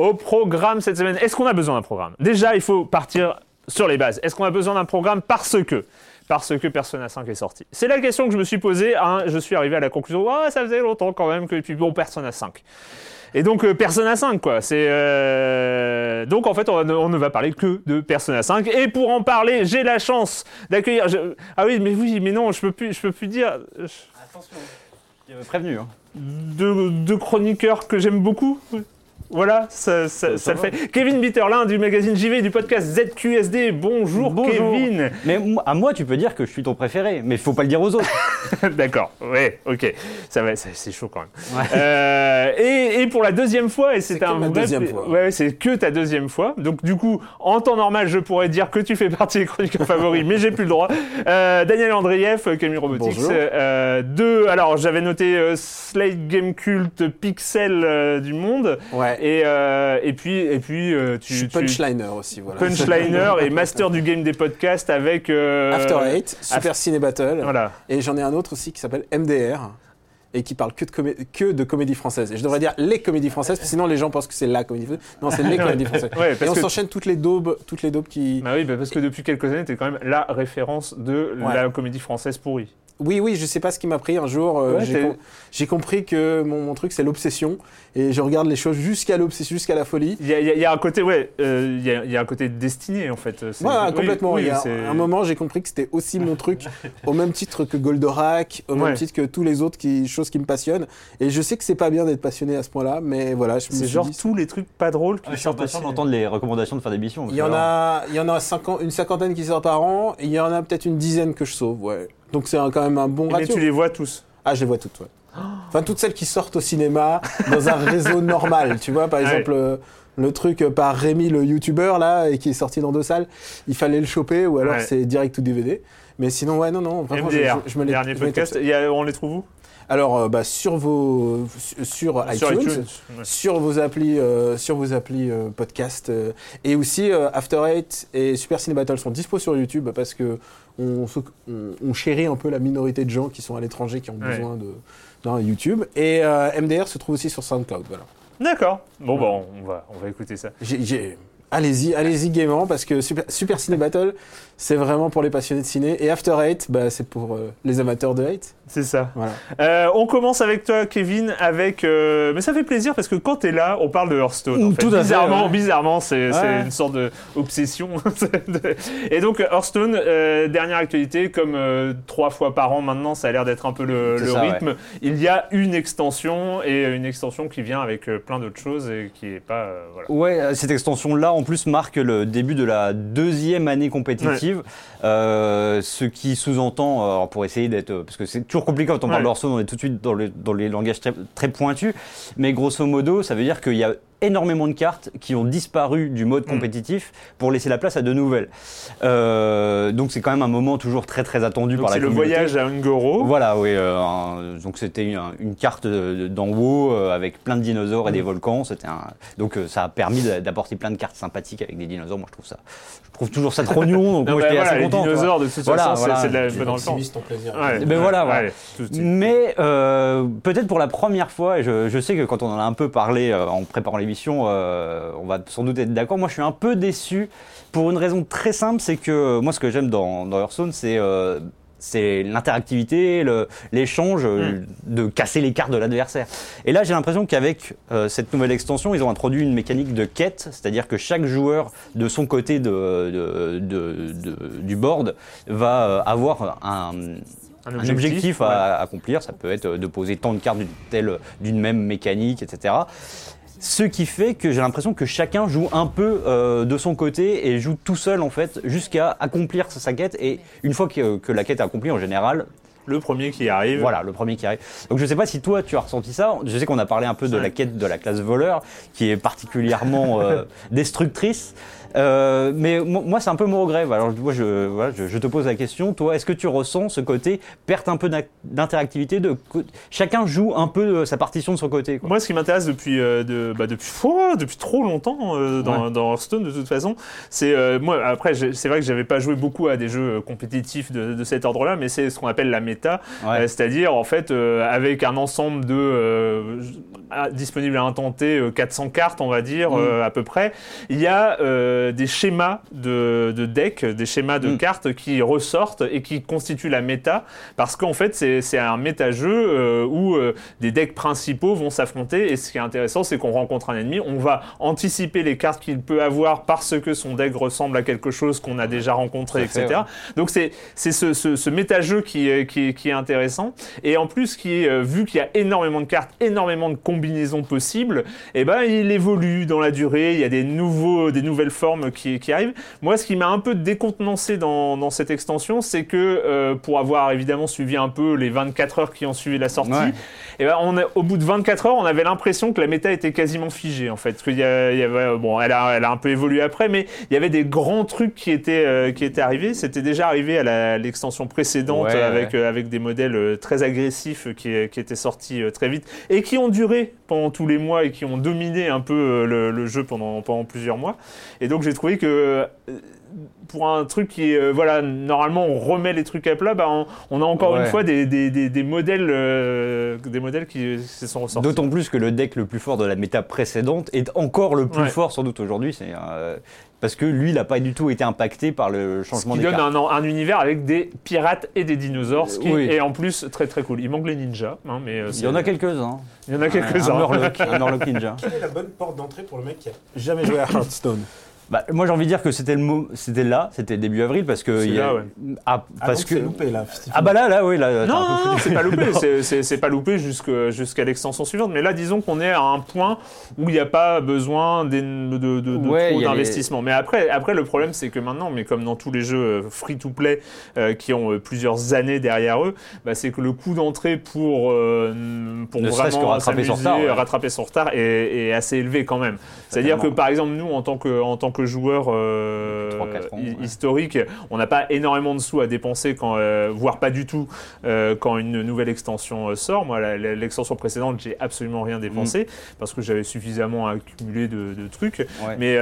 Au programme cette semaine, est-ce qu'on a besoin d'un programme? Déjà, il faut partir sur les bases. Est-ce qu'on a besoin d'un programme? Parce que parce que Persona 5 est sorti C'est la question que je me suis posée. Hein. je suis arrivé à la conclusion, oh, ça faisait longtemps quand même que depuis bon Persona 5. Et donc euh, Persona 5 quoi. C'est euh, donc en fait on, ne va parler que de Persona 5. Et pour en parler, j'ai la chance d'accueillir. Ah oui, mais oui, mais non, je peux plus, je peux plus dire. Attention, il avait prévenu. Hein. deux chroniqueurs que j'aime beaucoup? Voilà, ça, ça, le fait. Kevin Bitterlin du magazine JV du podcast ZQSD. Bonjour, Bonjour, Kevin. Mais à moi, tu peux dire que je suis ton préféré, mais il faut pas le dire aux autres. D'accord, ouais, ok. Ça va, c'est chaud quand même. Euh, et, et, pour la deuxième fois, et c'est un vrai. deuxième fois. Ouais, c'est que ta deuxième fois. Donc du coup, en temps normal, je pourrais dire que tu fais partie des chroniqueurs favoris, mais j'ai plus le droit. Euh, Daniel Andreev, Camille Robotics. Euh, deux. Alors j'avais noté euh, Slate Game Cult Pixel du monde. Ouais. Et, euh, et puis, et puis euh, tu, Je suis punchliner aussi, voilà. Punchliner et master du game des podcasts avec euh, After Eight, Super Ciné Battle. Voilà. Et j'en ai un autre aussi qui s'appelle MDR et qui parle que de, que de comédie française. Et je devrais dire les comédies françaises, parce que sinon les gens pensent que c'est la comédie française. Non, c'est les comédies françaises. et on s'enchaîne toutes les daubes, toutes les daubes qui. Bah oui, bah parce que depuis quelques années, tu es quand même la référence de la comédie française pourrie. Oui, oui, je sais pas ce qui m'a pris un jour. Euh, j'ai compris que mon, truc c'est l'obsession et je regarde les choses jusqu'à l'obsession, jusqu'à la folie. Il y, a un côté, ouais, euh, il y, a un côté destiné en fait. Ouais, complètement. il y a un moment, j'ai compris que c'était aussi mon truc, au même titre que Goldorak, au même titre que tous les autres qui, choses qui me passionnent. Et je sais que c'est pas bien d'être passionné à ce point-là, mais voilà. C'est genre tous les trucs pas drôles qui ah, sortent. Je suis d'entendre les recommandations de faire des missions. Il y en a, il y en a une cinquantaine qui sortent par an. Et il y en a peut-être une dizaine que je sauve, ouais. Donc c'est quand même un bon ratio. Mais tu les vois tous Ah, je les vois toutes, ouais. Enfin, toutes celles qui sortent au cinéma dans un réseau normal, tu vois, par exemple. Euh, le truc par Rémi le youtubeur là et qui est sorti dans deux salles, il fallait le choper ou alors c'est direct ou DVD. Mais sinon ouais non non vraiment je, me les dernier podcast, on les trouve où? Alors, euh, bah, sur vos sur, iTunes, sur vos applis, euh, sur vos applis euh, podcast, et aussi After Eight et Super Ciné Battle sont dispo sur YouTube parce que on, chérit un peu la minorité de gens qui sont à l'étranger qui ont besoin de YouTube. Et MDR se trouve aussi sur SoundCloud, voilà. D'accord. Bon, bon, on va, on va écouter ça. Allez-y, allez-y gaiement parce que Super, Super Ciné Battle, c'est vraiment pour les passionnés de ciné. Et After Eight, bah, c'est pour les amateurs de hate. C'est ça. Euh, on commence avec toi, Kevin, avec. Euh, mais ça fait plaisir parce que quand tu es là, on parle de Hearthstone. En fait. Tout bizarrement, bizarrement, c'est une sorte d'obsession. Et donc Hearthstone, euh, dernière actualité, comme trois fois par an maintenant, ça a l'air d'être un peu le, rythme. Il y a une extension et une extension qui vient avec plein d'autres choses et qui est pas. voilà. Ouais, cette extension-là, en plus, marque le début de la deuxième année compétitive compétitive, ce qui sous-entend, pour essayer d'être, parce que c'est toujours compliqué quand on parle d'Hearthstone, on est tout de suite dans, dans les langages très, très pointus, mais grosso modo, ça veut dire qu'il y a énormément de cartes qui ont disparu du mode mm. compétitif pour laisser la place à de nouvelles. Euh, donc c'est quand même un moment toujours très très attendu par la communauté. C'est le voyage à Ungoro. Voilà, oui. Euh, donc c'était une, carte d'en haut euh, avec plein de dinosaures et des mm. volcans. C'était donc ça a permis d'apporter plein de cartes sympathiques avec des dinosaures. Moi je trouve ça, je trouve toujours ça trop mignon. Donc moi j'étais assez content. Les dinosaures de toute voilà, façon, c'est de la dans le temps. plaisir. Ben voilà, Mais peut-être pour la première fois, et je, je, sais que quand on en a un peu parlé en préparant les euh, on va sans doute être d'accord. Moi, je suis un peu déçu pour une raison très simple, c'est que euh, moi, ce que j'aime dans, dans Hearthstone, c'est euh, c'est l'interactivité, l'échange, hmm. de casser les cartes de l'adversaire. Et là, j'ai l'impression qu'avec cette nouvelle extension, ils ont introduit une mécanique de quête, c'est-à-dire que chaque joueur de son côté de, du board va avoir un, objectif, à accomplir. Ça peut être de poser tant de cartes d'une même mécanique, etc. Ce qui fait que j'ai l'impression que chacun joue un peu euh, de son côté et joue tout seul en fait jusqu'à accomplir sa quête. Et une fois que, la quête est accomplie en général, le premier qui arrive. Voilà, le premier qui arrive. Donc je sais pas si toi tu as ressenti ça. Je sais qu'on a parlé un peu de la quête de la classe voleur qui est particulièrement euh, destructrice. Euh, mais moi, c'est un peu mon regret. Alors, moi, je, je, te pose la question. Toi, est-ce que tu ressens ce côté perte un peu d'interactivité de chacun joue un peu euh, sa partition de son côté Moi, ce qui m'intéresse depuis euh, de, bah, depuis depuis trop longtemps dans, dans, Hearthstone, de toute façon, c'est moi. Après, c'est vrai que j'avais pas joué beaucoup à des jeux compétitifs de, de cet ordre-là, mais c'est ce qu'on appelle la méta, c'est-à-dire en fait avec un ensemble de disponible à T, 400 cartes, on va dire mm. à peu près. Il y a euh, des schémas de, de deck, des schémas de mm. cartes qui ressortent et qui constituent la méta, parce qu'en fait c'est un méta-jeu euh, où euh, des decks principaux vont s'affronter, et ce qui est intéressant c'est qu'on rencontre un ennemi, on va anticiper les cartes qu'il peut avoir parce que son deck ressemble à quelque chose qu'on a déjà rencontré, etc. Donc c'est ce, ce, ce méta-jeu qui, qui, qui, est intéressant, et en plus qui vu qu'il y a énormément de cartes, énormément de combinaisons possibles, et eh ben il évolue dans la durée, il y a des, nouveaux, des nouvelles formes qui, qui arrive. Moi, ce qui m'a un peu décontenancé dans, dans cette extension, c'est que euh, pour avoir évidemment suivi un peu les 24 heures qui ont suivi la sortie, et eh ben on a, au bout de 24 heures, on avait l'impression que la méta était quasiment figée en fait. Parce qu'il y, avait, bon, elle a, elle a un peu évolué après, mais il y avait des grands trucs qui étaient, euh, qui étaient arrivés. C'était déjà arrivé à l'extension précédente avec, euh, avec des modèles très agressifs qui, qui étaient sortis très vite et qui ont duré pendant tous les mois et qui ont dominé un peu le, le jeu pendant, pendant plusieurs mois. Et donc j'ai trouvé que euh, pour un truc qui est, euh, voilà, normalement on remet les trucs à plat, bah, on, a encore une fois des, des, des, modèles, euh, des modèles qui se sont ressortis. D'autant plus que le deck le plus fort de la méta précédente est encore le plus fort sans doute aujourd'hui. C'est parce que lui, il n'a pas du tout été impacté par le changement ce qui donne Un, un, univers avec des pirates et des dinosaures, ce qui est en plus très très cool. Il manque les ninjas, hein, mais il y en a quelques-uns. Il y en a quelques-uns. Un, un, un ninja. Quelle est la bonne porte d'entrée pour le mec qui a jamais joué à Hearthstone? Bah, moi j'ai envie de dire que c'était le c'était là, c'était début avril parce que il y a... ouais. ah, ah parce que loupé là. Ah bah là là oui là. Non, non, c'est pas loupé, c'est pas loupé jusqu'à l'extension suivante. Mais là disons qu'on est à un point où il n'y a pas besoin de, de, de, trop d'investissement. Mais après après le problème c'est que maintenant, mais comme dans tous les jeux euh, free to play euh, qui ont euh, plusieurs années derrière eux, bah, c'est que le coût d'entrée pour pour vraiment rattraper son retard, rattraper son retard est, est assez élevé quand même. C'est-à-dire que par exemple nous en tant que en tant que joueur euh, historique, on n'a pas énormément de sous à dépenser, quand, euh, voire pas du tout, euh, quand une nouvelle extension sort. Moi, l'extension précédente, j'ai absolument rien dépensé mm. parce que j'avais suffisamment accumulé de, trucs. Mais,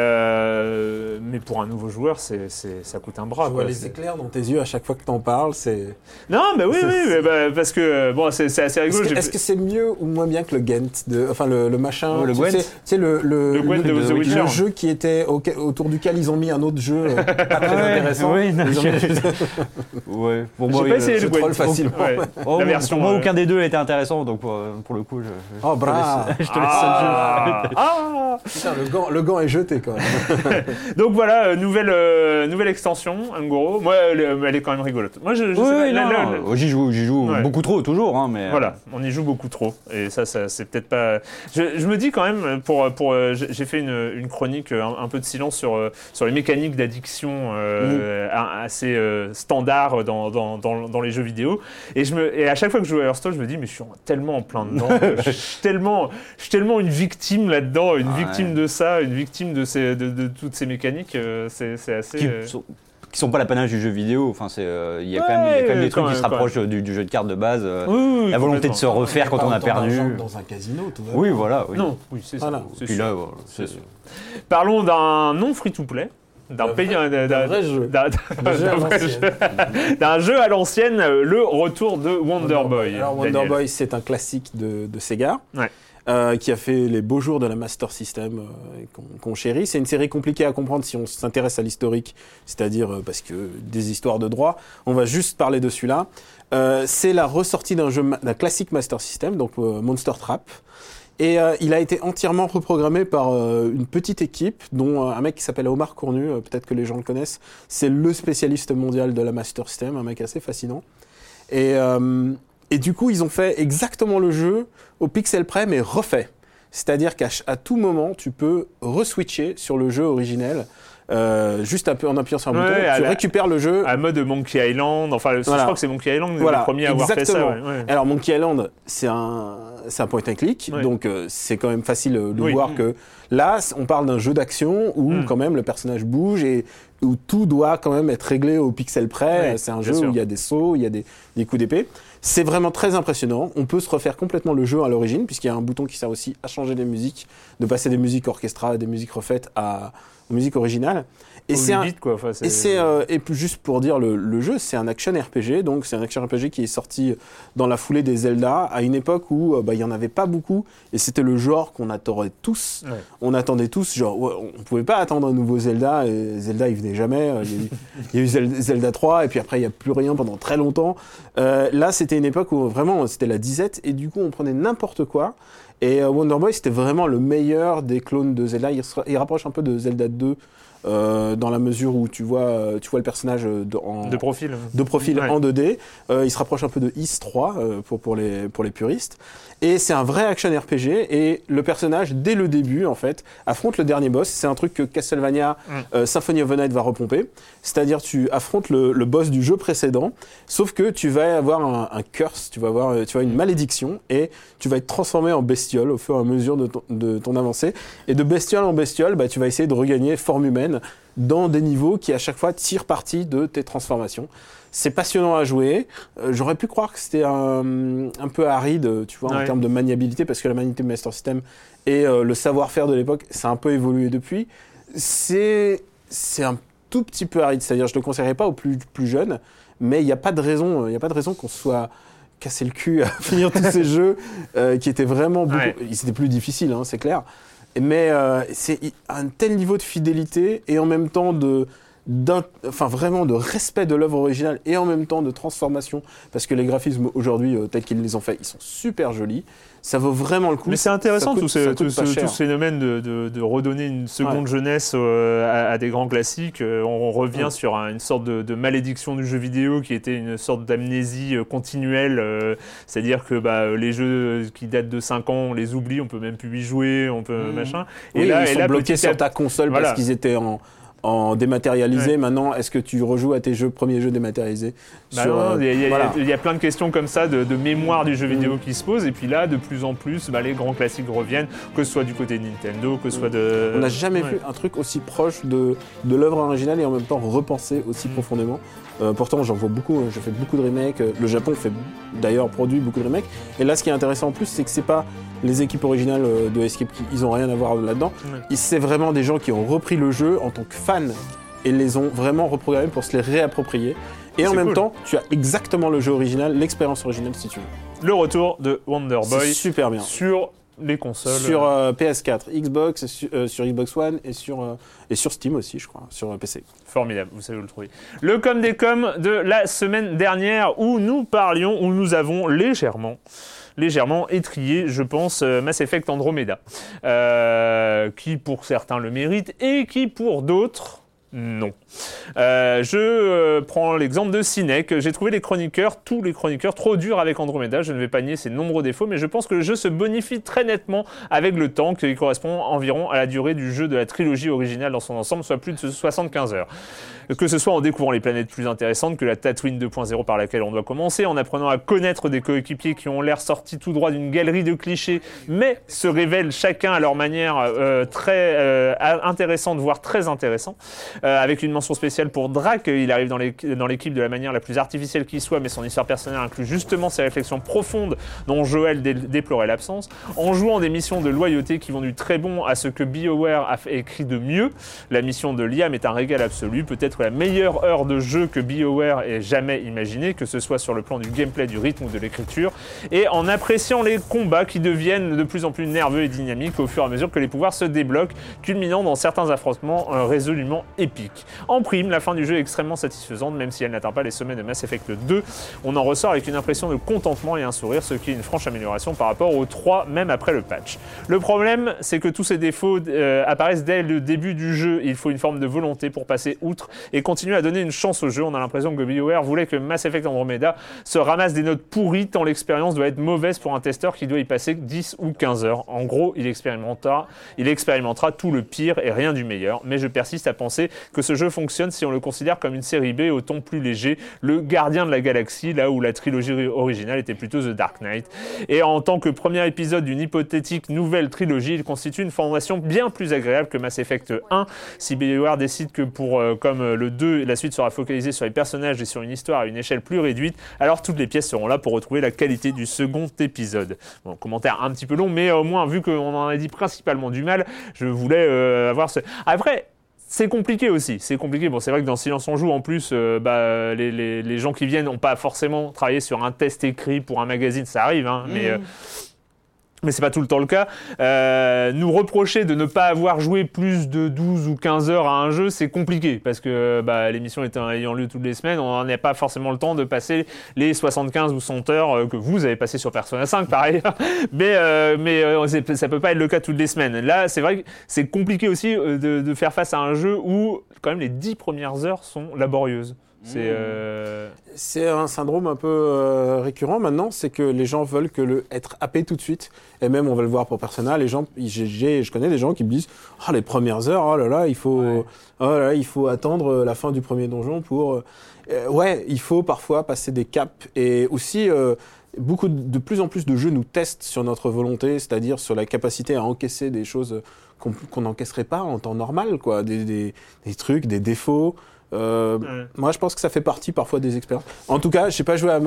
mais pour un nouveau joueur, c'est, ça coûte un bras. Je vois les éclairs dans tes yeux à chaque fois que tu en parles. C'est... Non, mais oui, oui, bah, parce que bon, c'est, assez rigolo. Est-ce que, c'est mieux ou moins bien que le Gent de, Enfin, le, machin. le Gwent. C'est, le, le, le, jeu qui était au, autour duquel ils ont mis un autre jeu euh, pas très intéressant. Oui, non, ouais. Pour moi, J'ai pas essayé le troll facilement. Oh, la version, pour moi, euh, aucun des deux était intéressant, donc pour, pour le coup, je, je, oh, bra. je te laisse ah. le jeu. Ah. Putain, le gant, le gant est jeté quand même. donc voilà, euh, nouvelle, nouvelle extension, Angoro. Moi, elle, elle, est quand même rigolote. Moi, je, je oui, non, J'y joue, j'y joue beaucoup trop, toujours. Hein, mais, voilà, on y joue beaucoup trop. Et ça, ça c'est peut-être pas. Je, je, me dis quand même, pour, pour, j'ai fait une, une chronique un, un peu de silence sur, euh, sur les mécaniques d'addiction euh, assez standard dans, dans, dans, les jeux vidéo. Et, je me, et à chaque fois que je joue à Hearthstone, je me dis, mais je suis tellement en plein dedans. je, suis tellement, je suis tellement une victime là-dedans, une victime de ça, une victime de, ces, de, de toutes ces mécaniques. c'est assez qui sont pas l'apanage du jeu vidéo. Enfin, c'est, euh, il y a quand même, des trucs qui se rapprochent du, jeu de cartes de base. Euh, la volonté de se refaire quand on a perdu. Dans un casino, tout Oui, voilà. Oui. Non, oui, c'est ça. c'est Parlons d'un non free-to-play. D'un pays, d'un vrai jeu, d'un jeu à l'ancienne, le retour de Wonder, Boy. Alors Wonder Boy, c'est un classique de, de Sega. Ouais. Euh, qui a fait les beaux jours de la Master System euh, qu'on chérit. C'est une série compliquée à comprendre si on s'intéresse à l'historique, c'est-à-dire euh, parce que des histoires de droit. On va juste parler de celui-là. c'est la ressortie d'un jeu d'un classique Master System, donc Monster Trap. Et il a été entièrement reprogrammé par une petite équipe, dont un mec qui s'appelle Omar Cournu, peut-être que les gens le connaissent. C'est le spécialiste mondial de la Master System, un mec assez fascinant. Et et du coup, ils ont fait exactement le jeu au pixel près, mais refait. C'est-à-dire qu'à tout moment, tu peux reswitcher sur le jeu originel. Euh, juste un peu en appuyant sur un bouton, tu récupères le jeu. À mode Monkey Island, enfin, je crois que c'est Monkey Island le premier à avoir fait ça. Alors Monkey Island, c'est un, c'est un point and click, donc euh, c'est quand même facile de voir que là, on parle d'un jeu d'action où hmm. quand même le personnage bouge et où tout doit quand même être réglé au pixel près. c'est un jeu où il y a des sauts, il y a des, des coups d'épée. C'est vraiment très impressionnant. On peut se refaire complètement le jeu à l'origine, puisqu'il y a un bouton qui sert aussi à changer des musiques, de passer des musiques orchestrales, des musiques refaites à, aux musiques originales. Et c'est un, quoi. et c'est euh, et juste pour dire le, le jeu, c'est un action RPG. Donc c'est un action RPG qui est sorti dans la foulée des Zelda à une époque où euh, bah, il y en avait pas beaucoup et c'était le genre qu'on attendait tous. On attendait tous genre on pouvait pas attendre un nouveau Zelda et Zelda il venait jamais. Euh, il y a eu, Zelda 3 et puis après il y a plus rien pendant très longtemps. là c'était une époque où vraiment c'était la disette et du coup on prenait n'importe quoi. Et Wonder Boy c'était vraiment le meilleur des clones de Zelda. Il, il rapproche un peu de Zelda 2 euh, dans la mesure où tu vois, euh, tu vois le personnage de, en, de profil, de profil en 2D. Euh, il se rapproche un peu de Is 3 pour, pour, les, pour les puristes. Et c'est un vrai action RPG. Et le personnage, dès le début, en fait, affronte le dernier boss. C'est un truc que Castlevania mm. Symphony of the Night va repomper. C'est-à-dire, tu affrontes le, le, boss du jeu précédent, sauf que tu vas avoir un, un, curse, tu vas avoir tu vois, une malédiction, et tu vas être transformé en bestiole au fur et à mesure de ton, de ton avancée. Et de bestiole en bestiole, bah, tu vas essayer de regagner forme humaine dans des niveaux qui à chaque fois tirent parti de tes transformations. C'est passionnant à jouer. Euh, j'aurais pu croire que c'était un, un, peu aride, tu vois, en termes de maniabilité, parce que la maniabilité de Master System et euh, le savoir-faire de l'époque, ça a un peu évolué depuis. C'est un tout petit peu aride, c'est-à-dire je ne le conseillerais pas aux plus, plus jeunes, mais il n'y a pas de raison, il y a pas de raison qu'on soit cassé le cul à finir tous ces jeux euh, qui étaient vraiment beaucoup, ils étaient plus difficiles, hein, c'est clair, mais euh, c'est un tel niveau de fidélité et en même temps de, vraiment de respect de l'œuvre originale et en même temps de transformation. Parce que les graphismes aujourd'hui euh, tels qu'ils les ont faits ils sont super jolis ça vaut vraiment le coup. Mais c'est intéressant tout, ce, phénomène de, de, redonner une seconde jeunesse euh, à, des grands classiques. On, revient sur une sorte de, malédiction du jeu vidéo qui était une sorte d'amnésie continuelle c'est-à-dire que bah, les jeux qui datent de 5 ans on les oublie on peut même plus y jouer on peut mmh. machin. Et là ils sont bloqués sur ta console parce qu'ils étaient en en dématérialisé. Maintenant, est-ce que tu rejoues à tes jeux, premiers jeux dématérialisés bah euh, il, y a, plein de questions comme ça de, mémoire du jeu mm. vidéo qui se posent. Et puis là, de plus en plus, bah, les grands classiques reviennent, que ce soit du côté de Nintendo, que ce soit de. On n'a jamais vu un truc aussi proche de, de l'œuvre originale et en même temps repensé aussi mm. profondément. Euh, pourtant, j'en vois beaucoup, hein. je fais beaucoup de remakes. Le Japon fait d'ailleurs produit beaucoup de remakes. Et là, ce qui est intéressant en plus, c'est que c'est pas les équipes originales euh, de Escape, ils ont rien à voir là-dedans. C'est vraiment des gens qui ont repris le jeu en tant que fans et les ont vraiment reprogrammés pour se les réapproprier. Et en même temps, tu as exactement le jeu original, l'expérience originale si tu veux. Le retour de Wonder Boy. Super bien. Sur les consoles. Sur euh, PS4, Xbox, euh, sur, Xbox One et sur, et sur Steam aussi, je crois, sur PC. Formidable, vous savez où le trouver. Le com des coms de la semaine dernière où nous parlions, où nous avons légèrement légèrement étrié, je pense, euh, Mass Effect Andromeda, euh, qui pour certains le mérite et qui pour d'autres non. Euh, je euh, prends l'exemple de Cinec. J'ai trouvé les chroniqueurs, tous les chroniqueurs, trop durs avec Andromeda. Je ne vais pas nier ses nombreux défauts, mais je pense que le jeu se bonifie très nettement avec le temps, qui correspond environ à la durée du jeu de la trilogie originale dans son ensemble, soit plus de 75 heures que ce soit en découvrant les planètes plus intéressantes que la Tatooine 2.0 par laquelle on doit commencer, en apprenant à connaître des coéquipiers qui ont l'air sortis tout droit d'une galerie de clichés, mais se révèlent chacun à leur manière euh, très intéressante, voire très intéressant, euh, avec une mention spéciale pour Drac, il arrive dans l'équipe de la manière la plus artificielle qui soit, mais son histoire personnelle inclut justement ses réflexions profondes dont Joël déplorait l'absence, en jouant des missions de loyauté qui vont du très bon à ce que BioWare a écrit de mieux. La mission de Liam est un régal absolu, peut-être la meilleure heure de jeu que BioWare ait jamais imaginé, que ce soit sur le plan du gameplay, du rythme ou de l'écriture, et en appréciant les combats qui deviennent de plus en plus nerveux et dynamiques au fur et à mesure que les pouvoirs se débloquent, culminant dans certains affrontements euh, résolument épiques. En prime, la fin du jeu est extrêmement satisfaisante, même si elle n'atteint pas les sommets de Mass Effect 2. On en ressort avec une impression de contentement et un sourire, ce qui est une franche amélioration par rapport au 3, même après le patch. Le problème, c'est que tous ces défauts euh, apparaissent dès le début du jeu. Il faut une forme de volonté pour passer outre et continuer à donner une chance au jeu. On a l'impression que BioWare voulait que Mass Effect Andromeda se ramasse des notes pourries tant l'expérience doit être mauvaise pour un testeur qui doit y passer 10 ou 15 heures. En gros, il expérimentera, il expérimentera tout le pire et rien du meilleur. Mais je persiste à penser que ce jeu fonctionne si on le considère comme une série B au ton plus léger, le gardien de la galaxie, là où la trilogie originale était plutôt The Dark Knight. Et en tant que premier épisode d'une hypothétique nouvelle trilogie, il constitue une formation bien plus agréable que Mass Effect 1. Si BioWare décide que pour, euh, comme euh, le 2, la suite sera focalisée sur les personnages et sur une histoire à une échelle plus réduite, alors toutes les pièces seront là pour retrouver la qualité du second épisode. Bon, commentaire un petit peu long, mais au moins, vu qu'on en a dit principalement du mal, je voulais euh, avoir ce... Après, c'est compliqué aussi, c'est compliqué. Bon, c'est vrai que dans Silence on joue, en plus, euh, bah, les, gens qui viennent n'ont pas forcément travaillé sur un test écrit pour un magazine, ça arrive, hein, mais mmh mais c'est pas tout le temps le cas. Euh, nous reprocher de ne pas avoir joué plus de 12 ou 15 heures à un jeu, c'est compliqué parce que bah, l'émission ayant lieu toutes les semaines, on n'a pas forcément le temps de passer les 75 ou 100 heures euh, que vous avez passé sur Persona 5 par ailleurs. mais euh, mais euh, ça peut pas être le cas toutes les semaines. Là, c'est vrai que c'est compliqué aussi de, de faire face à un jeu où quand même les 10 premières heures sont laborieuses. C'est mmh. euh, c'est un syndrome un peu euh, récurrent maintenant, c'est que les gens veulent que le être happé tout de suite. Et même, on va le voir pour Persona, les gens, je connais des gens qui me disent, oh, les premières heures, oh là là, il faut, oh là il faut attendre la fin du premier donjon pour. Euh, ouais, il faut parfois passer des caps et aussi. beaucoup de, plus en plus de jeux nous testent sur notre volonté, c'est-à-dire sur la capacité à encaisser des choses qu'on n'encaisserait pas en temps normal, quoi, des, des, des trucs, des défauts. Euh, moi, je pense que ça fait partie parfois des expériences. En tout cas, je n'ai pas joué à,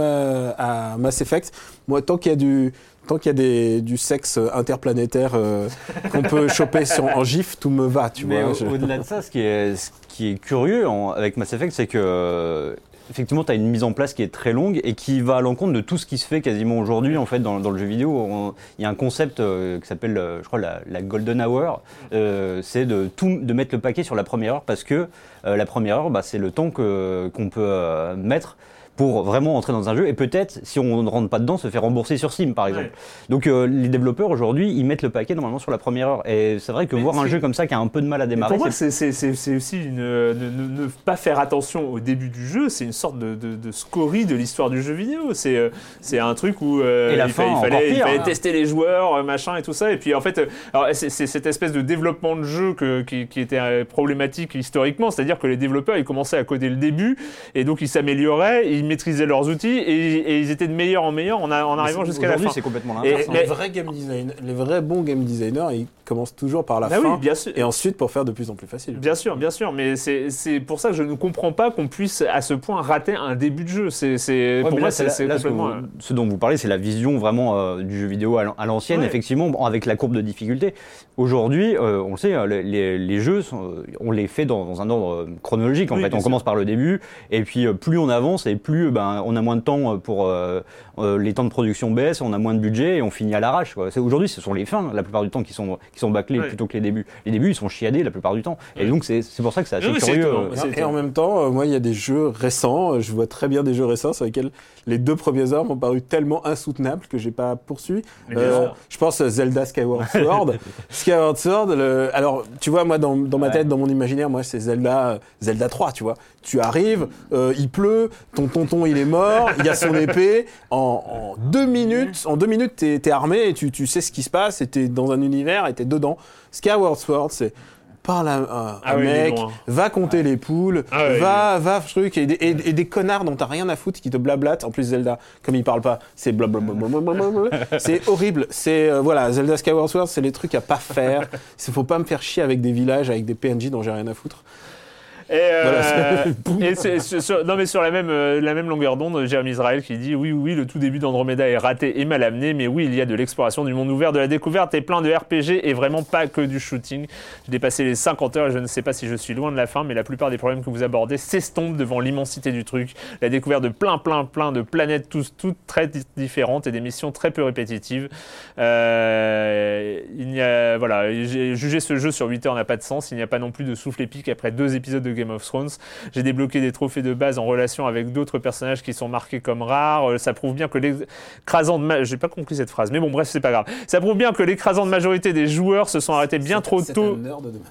à, Mass Effect. Moi, tant qu'il y a du, tant qu'il y a des, du sexe interplanétaire euh, qu'on peut choper sur, en gif, tout me va, tu Mais Au-delà de ça, ce qui est, ce qui est curieux avec Mass Effect, c'est que effectivement, tu as une mise en place qui est très longue et qui va à l'encontre de tout ce qui se fait quasiment aujourd'hui en fait dans, le jeu vidéo. Il y a un concept euh, qui s'appelle, euh, je crois, la, golden hour. Euh, c'est de mettre le paquet sur la première heure parce que la première heure, bah, c'est le temps qu'on peut mettre pour vraiment entrer dans un jeu et peut-être, si on ne rentre pas dedans, se faire rembourser sur Steam par exemple. Donc euh, les développeurs aujourd'hui, ils mettent le paquet normalement sur la première heure. Et c'est vrai que voir un jeu comme ça qui a un peu de mal à démarrer. pour moi, c'est aussi une, ne, pas faire attention au début du jeu, c'est une sorte de, de, scorie de l'histoire du jeu vidéo. C'est euh, un truc où euh, il, fallait, il, fallait, hein. tester les joueurs, machin et tout ça. Et puis en fait, c'est cette espèce de développement de jeu que, qui, qui, était problématique historiquement, c'est-à-dire que les développeurs ils commençaient à coder le début et donc ils s'amélioraient ils maîtrisaient leurs outils et, ils étaient de meilleur en meilleur en, arrivant jusqu'à la fin. c'est complètement l'inverse. Les vrais game designers, les vrais bons game designers, ils commencent toujours par la bah fin bien sûr. et ensuite pour faire de plus en plus facile. Bien sûr, bien sûr, mais c'est pour ça que je ne comprends pas qu'on puisse à ce point rater un début de jeu. C'est pour moi c'est complètement. Euh, ce, dont vous parlez, c'est la vision vraiment euh, du jeu vidéo à l'ancienne, effectivement, avec la courbe de difficulté. Aujourd'hui, euh, on le sait, les, les, jeux, on les fait dans, un ordre chronologique. En fait, on commence par le début et puis plus on avance et plus plus, ben, on a moins de temps pour les temps de production baissent, on a moins de budget et on finit à l'arrache. Aujourd'hui, ce sont les fins, la plupart du temps, qui sont, qui sont bâclés plutôt que les débuts. Les débuts, ils sont chiadés la plupart du temps. Et donc, c'est pour ça que c'est assez curieux. Et en même temps, moi, il y a des jeux récents, je vois très bien des jeux récents sur lesquels les deux premiers heures m'ont paru tellement insoutenables que j'ai pas poursuivi. je pense à Zelda Skyward Sword. Skyward Sword, alors tu vois, moi dans, dans ma tête, dans mon imaginaire, moi c'est Zelda, Zelda 3, tu vois. Tu arrives, euh, il pleut, ton tonton il est mort, il y a son épée. En, deux minutes, en deux minutes, t'es es armé et tu, tu sais ce qui se passe, et t'es dans un univers et t'es dedans. Skyward Sword, c'est parle à, un ah mec, va compter les poules, ah va, va, truc, et, et, des connards dont t'as rien à foutre qui te blablatent. En plus, Zelda, comme il parle pas, c'est blablabla. c'est horrible. C'est, euh, voilà, Zelda Skyward Sword, c'est les trucs à pas faire. Il faut pas me faire chier avec des villages, avec des PNJ dont j'ai rien à foutre. Et, euh, sur, non mais sur la même, euh, la même longueur d'onde, Jérémy Israël qui dit oui, oui, le tout début d'Andromeda est raté et mal amené, mais oui, il y a de l'exploration du monde ouvert, de la découverte et plein de RPG et vraiment pas que du shooting. J'ai dépassé les 50 heures et je ne sais pas si je suis loin de la fin, mais la plupart des problèmes que vous abordez s'estompent devant l'immensité du truc, la découverte de plein, plein, plein de planètes tous, toutes très différentes et des missions très peu répétitives. Euh, il n'y a, voilà, juger ce jeu sur 8 heures n'a pas de sens. Il n'y a pas non plus de souffle épique après deux épisodes de Game of Thrones. J'ai débloqué des trophées de base en relation avec d'autres personnages qui sont marqués comme rares. Euh, ça prouve bien que l'écrasante... J'ai pas compris cette phrase, mais bon, bref, c'est pas grave. Ça prouve bien que l'écrasante majorité des joueurs se sont arrêtés bien trop tôt...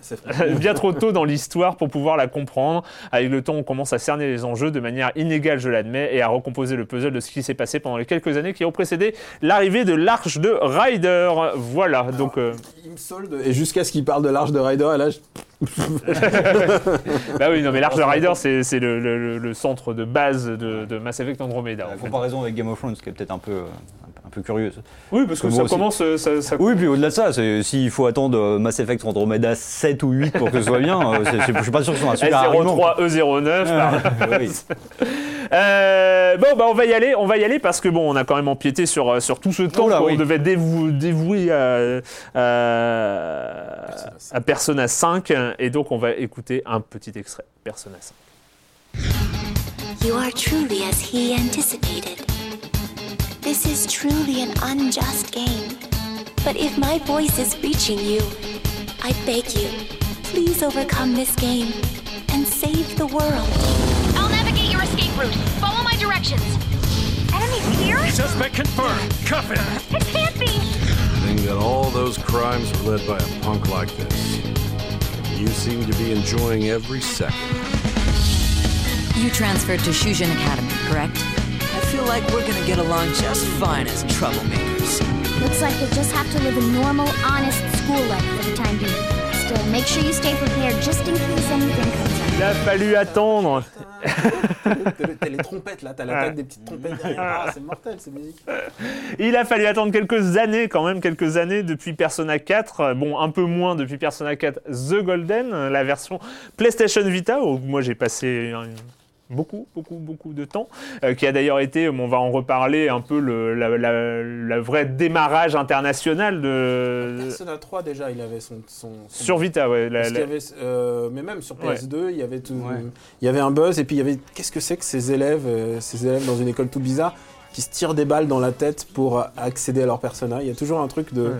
bien trop tôt dans l'histoire pour pouvoir la comprendre. Avec le temps, on commence à cerner les enjeux de manière inégale, je l'admets, et à recomposer le puzzle de ce qui s'est passé pendant les quelques années qui ont précédé l'arrivée de l'Arche de Ryder. Voilà, donc... Euh, il me solde, et jusqu'à ce qu'il parle de l'Arche de Ryder, et là, je... bah oui, non, mais l'Arche de Rider, c'est le, centre de base de, Mass Effect Andromeda. La comparaison avec Game of Thrones, qui est peut-être un peu, un peu curieuse. Oui, parce que ça commence. Euh, ça, Oui, puis au-delà de ça, s'il faut attendre euh, Mass Effect Andromeda 7 ou 8 pour que ce soit bien, euh, je suis pas sûr que ce soit un super S03, E09. Euh, bon, bah on va y aller, on va y aller parce que bon, on a quand même empiété sur, sur tout ce temps qu'on devait dévouer à, à, Persona 5 et donc on va écouter un petit extrait Persona 5. You are truly as he anticipated. This is truly an unjust game. But if my voice is reaching you, I beg you, please overcome this game and save the world. I'll navigate your escape route. Follow my directions. Enemies here? Suspect confirmed. Cuff him. It can't be. Think that all those crimes were led by a punk like this. You seem to be enjoying every second. You transferred to Shujin Academy, correct? I feel like we're gonna get along just fine as troublemakers. Looks like you'll just have to live a normal, honest school life for the time being. Still, make sure you stay prepared just in case anything comes up. Il a fallu attendre T'as les trompettes là, t'as la tête des petites trompettes derrière. Ah, c'est mortel, c'est musique. Il a fallu attendre quelques années, quand même, quelques années depuis Persona 4. Bon, un peu moins depuis Persona 4 The Golden, la version PlayStation Vita, où moi j'ai passé beaucoup, beaucoup, beaucoup de temps, euh, qui a d'ailleurs été, on va en reparler, un peu le la, vrai démarrage international de... Persona 3 déjà, il avait son... Sur Vita, ouais. Euh, mais même sur PS2, il, y avait tout, il y avait un buzz, et puis il y avait... Qu'est-ce que c'est que ces élèves, euh, ces élèves dans une école tout bizarre, qui se tirent des balles dans la tête pour accéder à leur persona? Il y a toujours un truc de...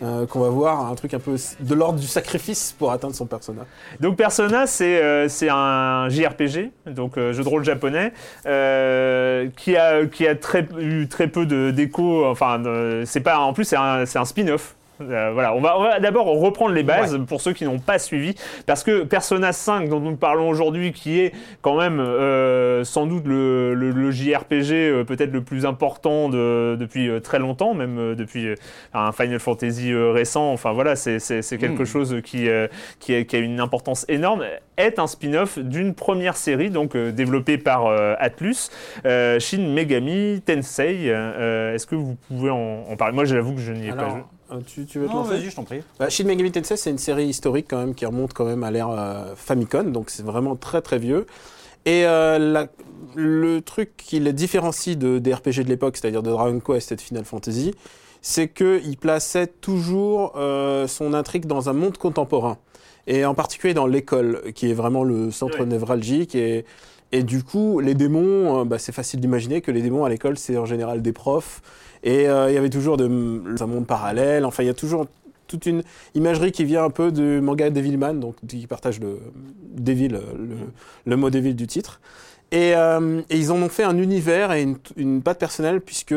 Euh, qu'on va voir, un truc un peu de l'ordre du sacrifice pour atteindre son persona. Donc Persona, c'est euh, un JRPG, donc euh, jeu de rôle japonais, qui a qui a très eu très peu d'écho. Enfin, c'est pas en plus c'est un, un spin-off euh, voilà, on va, d'abord reprendre les bases pour ceux qui n'ont pas suivi, parce que Persona 5 dont nous parlons aujourd'hui, qui est quand même euh, sans doute le, JRPG euh, peut-être le plus important depuis très longtemps, même depuis un Final Fantasy récent, enfin voilà, c'est quelque hmm. chose qui, qui, a, une importance énorme, est un spin-off d'une première série, donc développée par Atlus, Shin Megami Tensei. Est-ce que vous pouvez en, parler? Moi j'avoue que je n'y ai pas joué. Euh, tu, veux te non, vas-y, je t'en prie. Bah, Shin Megami Tensei, c'est une série historique quand même qui remonte quand même à l'ère euh, Famicom, donc c'est vraiment très très vieux. Et euh, le truc qui le différencie de, des RPG de l'époque, c'est-à-dire de Dragon Quest et de Final Fantasy, c'est qu'il plaçait toujours son intrigue dans un monde contemporain. Et en particulier dans l'école, qui est vraiment le centre névralgique. Et Et du coup, les démons, bah, c'est facile d'imaginer que les démons à l'école, c'est en général des profs. Et il y avait toujours de, un monde parallèle. Enfin, il y a toujours toute une imagerie qui vient un peu du manga Devilman, donc qui partage le Devil, le, le mot Devil du titre. Et, euh, et, ils en ont fait un univers et une, une patte personnelle puisque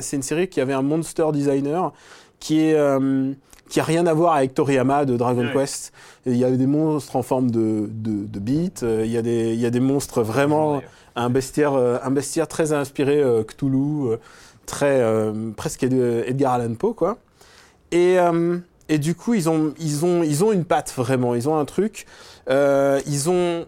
c'est une série qui avait un monster designer qui est euh, qui a rien à voir avec Toriyama de Dragon Quest. il y a des monstres en forme de de, de beat. Euh, il y a des il y a des monstres vraiment un bestiaire un bestiaire très inspiré Cthulhu, très presque Edgar Allan Poe quoi. Et et du coup ils ont ils ont ils ont une patte vraiment. Ils ont un truc. ils ont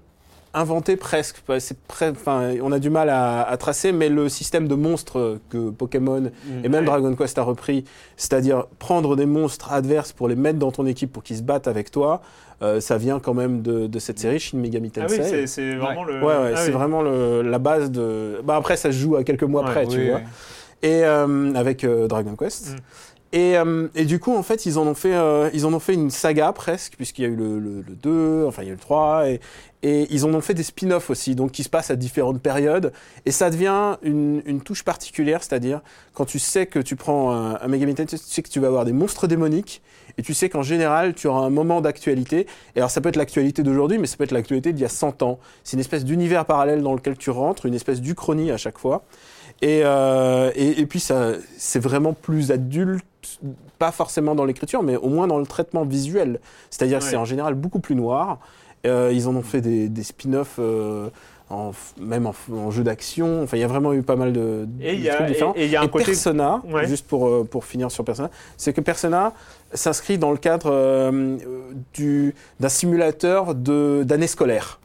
inventé presque. C'est enfin, on a du mal à, tracer, mais le système de monstres que Pokémon et même Dragon Quest a repris, c'est-à-dire prendre des monstres adverses pour les mettre dans ton équipe pour qu'ils se battent avec toi, euh, ça vient quand même de, cette série Shin Megami Tensei. Ah oui, c'est vraiment le. Ouais, ah c'est vraiment la base de. Bah après, ça se joue à quelques mois près, tu vois. Et euh, avec euh, Dragon Quest. Mm. Et, et, du coup, en fait, ils en ont fait, ils en ont fait une saga presque, puisqu'il y a eu le, le, le, 2, enfin il y a eu le 3, et, et ils en ont fait des spin-offs aussi, donc qui se passent à différentes périodes. Et ça devient une, une touche particulière, c'est-à-dire quand tu sais que tu prends un, un Mega tu sais que tu vas avoir des monstres démoniques, et tu sais qu'en général, tu auras un moment d'actualité. Et alors ça peut être l'actualité d'aujourd'hui, mais ça peut être l'actualité d'il y a 100 ans. C'est une espèce d'univers parallèle dans lequel tu rentres, une espèce d'uchronie à chaque fois. Et, euh, et, et, puis ça, c'est vraiment plus adulte, pas forcément dans l'écriture, mais au moins dans le traitement visuel. C'est-à-dire que c'est en général beaucoup plus noir. Euh, ils en ont fait des, des spin-offs. Euh, en, même en, jeu d'action. Enfin, il y a vraiment eu pas mal de, et de trucs différents. Et il y a un côté... Persona, juste pour, euh, pour finir sur Persona, c'est que Persona s'inscrit dans le cadre euh, d'un simulateur d'année scolaire.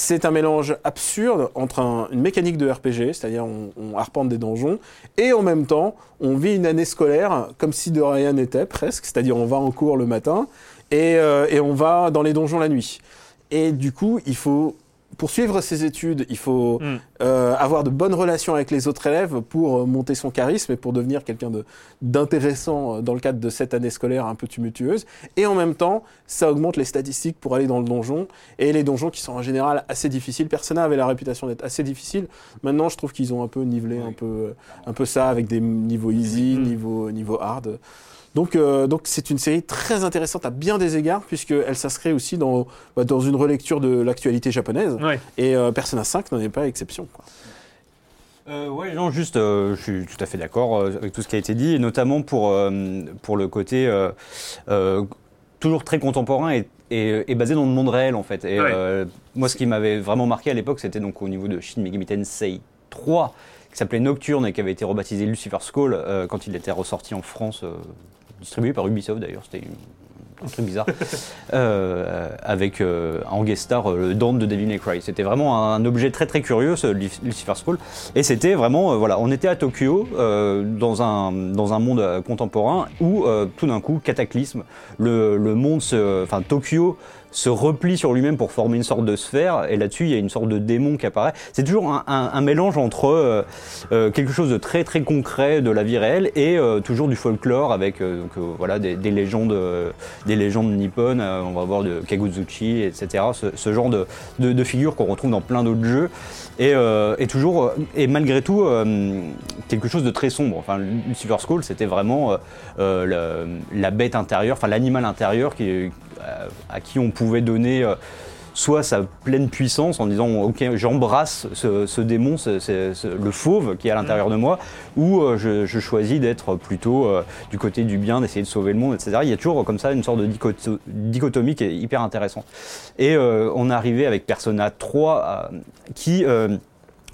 C'est un mélange absurde entre un, une mécanique de RPG, c'est-à-dire on, arpente des donjons, et en même temps, on vit une année scolaire comme si de rien n'était presque, c'est-à-dire on va en cours le matin et, euh, et on va dans les donjons la nuit. Et du coup, il faut poursuivre ses études, il faut mm. euh, avoir de bonnes relations avec les autres élèves pour euh, monter son charisme et pour devenir quelqu'un d'intéressant euh, dans le cadre de cette année scolaire un peu tumultueuse. Et en même temps, ça augmente les statistiques pour aller dans le donjon. Et les donjons qui sont en général assez difficiles. Persona avait la réputation d'être assez difficile. Maintenant, je trouve qu'ils ont un peu nivelé un peu, un peu ça avec des niveaux easy, mm. niveau, niveau hard. Donc, euh, donc c'est une série très intéressante à bien des égards, puisqu'elle s'inscrit aussi dans, bah, dans une relecture de l'actualité japonaise. Et euh, Persona 5 n'en est pas exception. Quoi. Euh, oui, non, juste, je suis tout à fait d'accord avec tout ce qui a été dit, et notamment pour, pour le côté toujours très contemporain et, et, basé dans le monde réel, en fait. Et moi, ce qui m'avait vraiment marqué à l'époque, c'était donc au niveau de Shin Megami Tensei 3, qui s'appelait Nocturne et qui avait été rebaptisé Lucifer's Call quand il était ressorti en France distribué par Ubisoft d'ailleurs, c'était un truc bizarre, euh, avec euh, en guest star euh, le Dawn de Devil May Cry. C'était vraiment un, objet très très curieux, ce Lucifer's Call. Et c'était vraiment, voilà, on était à Tokyo, dans, un, dans un monde contemporain, où tout d'un coup, cataclysme, le, le monde, enfin Tokyo se replie sur lui-même pour former une sorte de sphère, et là-dessus il y a une sorte de démon qui apparaît. C'est toujours un, un, un, mélange entre euh, euh, quelque chose de très très concret de la vie réelle et euh, toujours du folklore avec donc, voilà des, des, légendes, des légendes nippones. on va voir de Kaguzuchi, etc. Ce, ce genre de, de, de figures qu'on retrouve dans plein d'autres jeux et, et, toujours et malgré tout quelque chose de très sombre. Enfin, Lucifer's Call, c'était vraiment la, la, bête intérieure, enfin l'animal intérieur à qui on pouvait donner euh, soit sa pleine puissance en disant ok j'embrasse ce, démon, le fauve qui est à l'intérieur de moi, ou euh, je, choisis d'être plutôt euh, du côté du bien, d'essayer de sauver le monde, etc. Il y a toujours comme ça une sorte de dichotomie qui est hyper intéressante. Et on est arrivé avec Persona 3 qui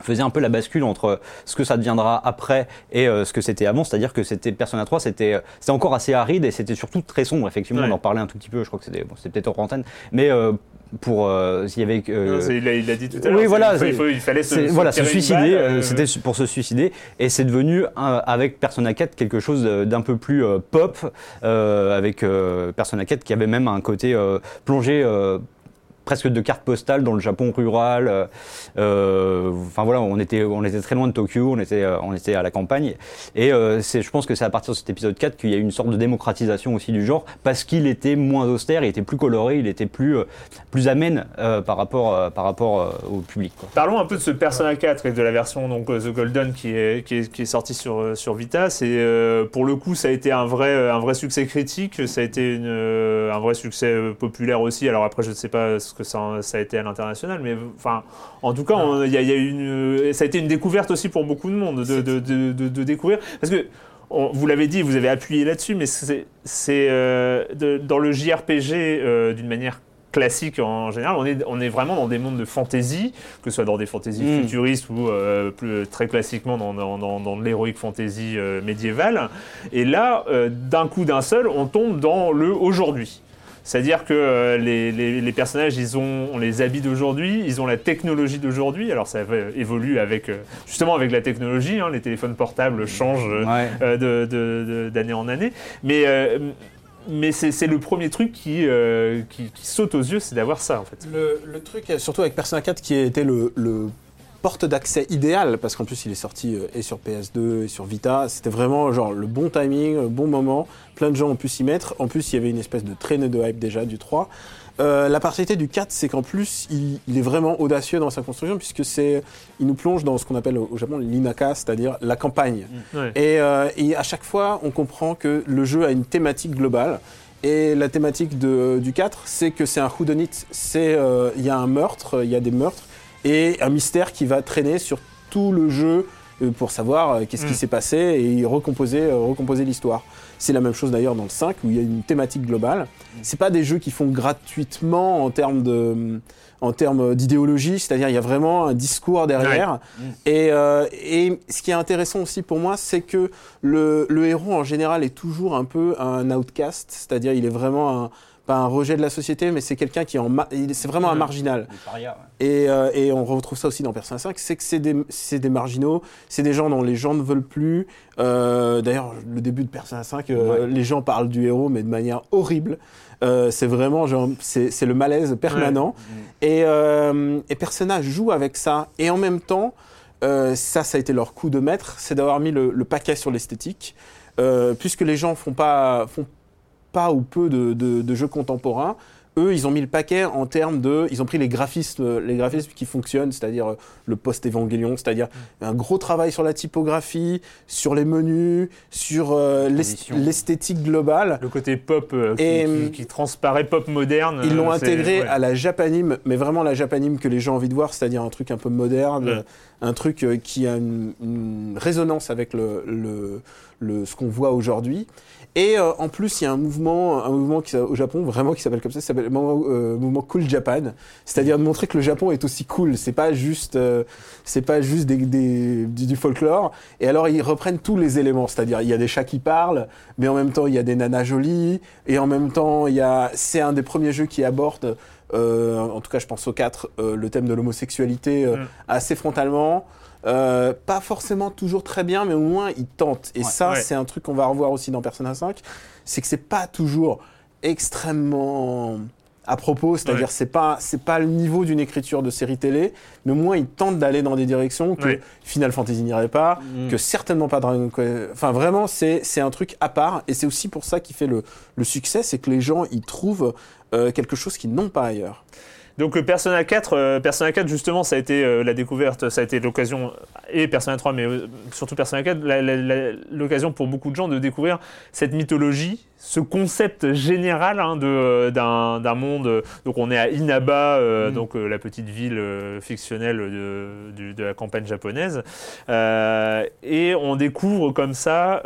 faisait un peu la bascule entre ce que ça deviendra après et euh, ce que c'était avant, c'est-à-dire que c'était Persona 3, c'était c'était encore assez aride et c'était surtout très sombre. Effectivement, on en parlait un tout petit peu. Je crois que c'était bon, c'était peut-être hors antenne, mais euh, pour euh, s'il y avait il, a, dit tout à l'heure oui voilà il, fallait se, voilà se suicider c'était pour se suicider. Et c'est devenu avec Persona 4 quelque chose d'un peu plus pop avec Persona 4 qui avait même un côté plongé presque de cartes postales dans le Japon rural. Euh, euh, enfin voilà, on était, on était très loin de Tokyo, on était, euh, on était à la campagne. Et c'est, je pense que c'est à partir de cet épisode 4 qu'il y a une sorte de démocratisation aussi du genre, parce qu'il était moins austère, il était plus coloré, il était plus, plus amène par rapport, par rapport au public. Parlons un peu de ce Persona 4 et de la version donc The Golden qui est, qui est, qui est sortie sur, sur Vita. C'est pour le coup, ça a été un vrai, un vrai succès critique, ça a été une, un vrai succès populaire aussi. Alors après, je ne sais pas ce que ça, ça a été à l'international, mais enfin, en tout cas, il y, a, une, ça a été une découverte aussi pour beaucoup de monde de, de, de, découvrir. Parce que, vous l'avez dit, vous avez appuyé là-dessus, mais c'est euh, dans le JRPG euh, d'une manière classique en général, on est, on est vraiment dans des mondes de fantasy, que ce soit dans des fantaisies mm. futuristes ou euh, plus, très classiquement dans, dans, dans, dans de l'héroïque fantasy médiévale. Et là, d'un coup d'un seul, on tombe dans le aujourd'hui. C'est-à-dire que euh, les, personnages, ils ont, on les habits d'aujourd'hui, ils ont la technologie d'aujourd'hui. Alors ça évolue avec, euh, justement avec la technologie. Hein, les téléphones portables changent euh, d'année en année. Mais mais c'est le premier truc qui, qui, saute aux yeux, c'est d'avoir ça en fait. Le, truc, surtout avec Persona 4 qui était le, le porte d'accès idéale, parce qu'en plus il est sorti et sur PS2 et sur Vita, c'était vraiment genre le bon timing, le bon moment plein de gens ont pu s'y mettre. En plus, il y avait une espèce de traînée de hype déjà du 3. Euh, la particularité du 4, c'est qu'en plus, il, est vraiment audacieux dans sa construction, puisque c'est, il nous plonge dans ce qu'on appelle au Japon l'inaka, c'est-à-dire la campagne. Mm. Euh, et, à chaque fois, on comprend que le jeu a une thématique globale. Et la thématique de, du 4, c'est que c'est un whodunit. C'est, euh, il y a un meurtre, il y a des meurtres, et un mystère qui va traîner sur tout le jeu pour savoir qu'est-ce qui mm. s'est passé et recomposer, recomposer l'histoire. C'est la même chose d'ailleurs dans le 5 où il y a une thématique globale. C'est pas des jeux qui font gratuitement en termes de en termes d'idéologie, c'est-à-dire il y a vraiment un discours derrière. Et, euh, et, ce qui est intéressant aussi pour moi, c'est que le, le, héros en général est toujours un peu un outcast, c'est-à-dire il est vraiment un, pas un rejet de la société, mais c'est quelqu'un qui est en c'est vraiment un marginal. Et, euh, et, on retrouve ça aussi dans Persona 5, c'est que c'est des, des, marginaux, c'est des gens dont les gens ne veulent plus. Euh, D'ailleurs, le début de Persona 5, euh, les gens parlent du héros, mais de manière horrible. C'est vraiment genre, c'est le malaise permanent. Et, euh, et Persona joue avec ça. Et en même temps, ça, ça a été leur coup de maître, c'est d'avoir mis le, le, paquet sur l'esthétique. puisque les gens font pas, font pas ou peu de, jeux contemporains, eux, ils ont mis le paquet en termes de, ils ont pris les graphismes, les graphismes qui fonctionnent, c'est-à-dire euh, le post-évangélion, c'est-à-dire mm. un gros travail sur la typographie, sur les menus, sur euh, l'esthétique globale. Le côté pop euh, qui, transparaît pop moderne. Ils l'ont intégré à la japanime, mais vraiment la japanime que les gens ont envie de voir, c'est-à-dire un truc un peu moderne, un truc qui a une, résonance avec le, le ce qu'on voit aujourd'hui. Et euh, en plus, il y a un mouvement, un mouvement qui, au Japon vraiment qui s'appelle comme ça, s'appelle le euh, mouvement, Cool Japan, c'est-à-dire de montrer que le Japon est aussi cool. C'est pas juste, euh, c'est pas juste des, des, du, folklore. Et alors ils reprennent tous les éléments, c'est-à-dire il y a des chats qui parlent, mais en même temps il y a des nanas jolies, et en même temps il y a, c'est un des premiers jeux qui aborde, en tout cas je pense au 4, le thème de l'homosexualité mm. assez frontalement. Euh, pas forcément toujours très bien, mais au moins il tente. Et ça, c'est un truc qu'on va revoir aussi dans Persona 5, c'est que c'est pas toujours extrêmement à propos, c'est-à-dire c'est pas c'est pas le niveau d'une écriture de série télé, mais au moins il tente d'aller dans des directions que Final Fantasy n'irait pas, mm. que certainement pas Dragon Quest. Enfin vraiment c'est c'est un truc à part et c'est aussi pour ça qu'il fait le, le succès, c'est que les gens y trouvent euh, quelque chose qu'ils n'ont pas ailleurs. Donc euh, Persona 4, euh, Persona 4 justement, ça a été euh, la découverte, ça a été l'occasion et Persona 3, mais surtout Persona 4, l'occasion pour beaucoup de gens de découvrir cette mythologie, ce concept général hein, d'un monde. Donc on est à Inaba, mm. donc la petite ville fictionnelle de, de, la campagne japonaise, et on découvre comme ça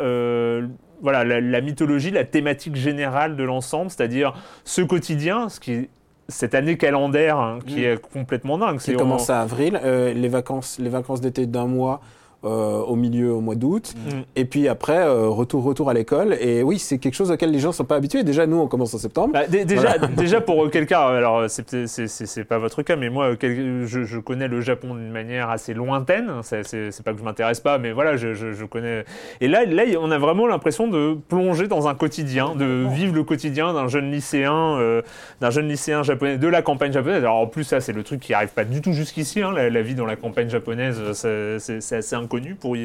voilà, la, la, mythologie, la thématique générale de l'ensemble, c'est-à-dire ce quotidien, ce qui cette année calendaire hein, qui mm. est complètement dingue. Qui commence à avril, euh, les vacances, les vacances d'été d'un mois euh, au milieu, au mois d'août. Mm. Et puis après, euh, retour, retour à l'école. Et oui, c'est quelque chose auquel les gens ne sont pas habitués. Déjà, nous, on commence en septembre. Bah, déjà, déjà, pour quelqu'un, alors c'est pas votre cas, mais moi, je, connais le Japon d'une manière assez lointaine. C'est pas que je m'intéresse pas, mais voilà, je, je, connais. Et là, là, on a vraiment l'impression de plonger dans un quotidien, de vivre le quotidien d'un jeune lycéen, euh, d'un jeune lycéen japonais, de la campagne japonaise. Alors en plus, ça, c'est le truc qui arrive pas du tout jusqu'ici. Hein, la, vie dans la campagne japonaise, c'est assez connu pour,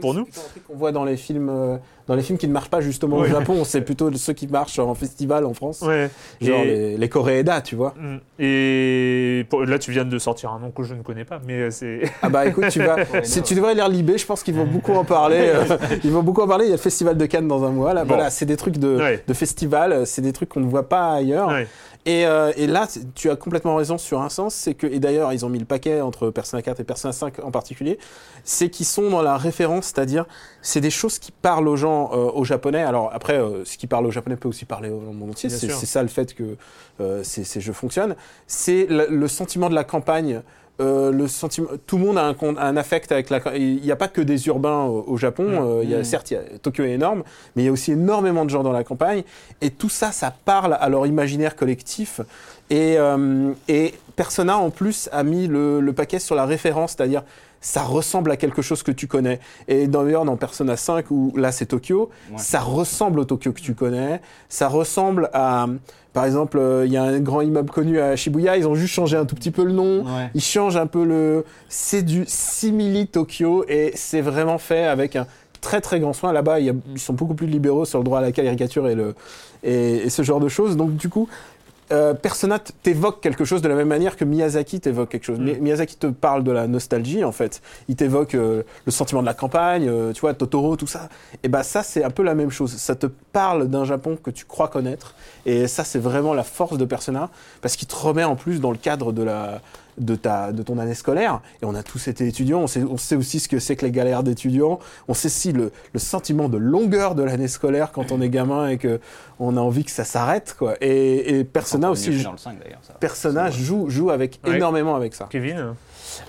pour nous. C'est un truc qu'on voit dans les films, euh, dans les films qui ne marchent pas justement au Japon. C'est plutôt ceux qui marchent en festival en France, genre les, les tu vois. Mm. Et là, tu viens de sortir un nom que je ne connais pas, mais euh, c'est. Ah bah écoute, tu vas, si tu devrais lire Libé, je pense qu'ils vont beaucoup en parler. Euh, ils vont beaucoup en parler. Il y a le festival de Cannes dans un mois. Là, voilà, c'est des trucs de, de festival, c'est des trucs qu'on ne voit pas ailleurs. Euh, et, là, tu as complètement raison sur un sens, c'est que, et d'ailleurs, ils ont mis le paquet entre Persona 4 et Persona 5 en particulier, c'est qu'ils sont dans la référence, c'est-à-dire, c'est des choses qui parlent aux gens, euh, aux japonais. Alors après, euh, ce qui parle aux japonais peut aussi parler au monde entier, c'est ça le fait que ces, jeux fonctionnent. C'est le, sentiment de la campagne euh, le sentiment, tout le monde a un, un affect avec la. Il n'y a pas que des urbains au, Japon. Mm. Euh, il y a, mm. certes, Tokyo est énorme, mais il y a aussi énormément de gens dans la campagne. Et tout ça, ça parle à leur imaginaire collectif. Et, euh, et Persona, en plus, a mis le, le paquet sur la référence, c'est-à-dire ça ressemble à quelque chose que tu connais. Et d'ailleurs, dans Persona 5, où là c'est Tokyo, ça ressemble au Tokyo que tu connais. Ça ressemble à. Par exemple, euh, il y a un grand immeuble connu à Shibuya, ils ont juste changé un tout petit peu le nom. Ils changent un peu le. C'est du simili Tokyo et c'est vraiment fait avec un très très grand soin. Là-bas, ils sont beaucoup plus libéraux sur le droit à la caricature et, le, et, et ce genre de choses. Donc, du coup, euh, Persona t'évoque quelque chose de la même manière que Miyazaki t'évoque quelque chose. Mm. Miyazaki te parle de la nostalgie en fait. Il t'évoque euh, le sentiment de la campagne, euh, tu vois, Totoro, tout ça. Et bah ça c'est un peu la même chose. Ça te parle d'un Japon que tu crois connaître. Et ça c'est vraiment la force de Persona parce qu'il te remet en plus dans le cadre de la de, ta, de ton année scolaire. Et on a tous été étudiants, on sait, on sait aussi ce que c'est que les galères d'étudiants. On sait si le, le sentiment de longueur de l'année scolaire quand on est gamin et que on a envie que ça s'arrête. Quoi. Et, et Persona aussi. Persona joue, joue avec énormément avec ça. Kevin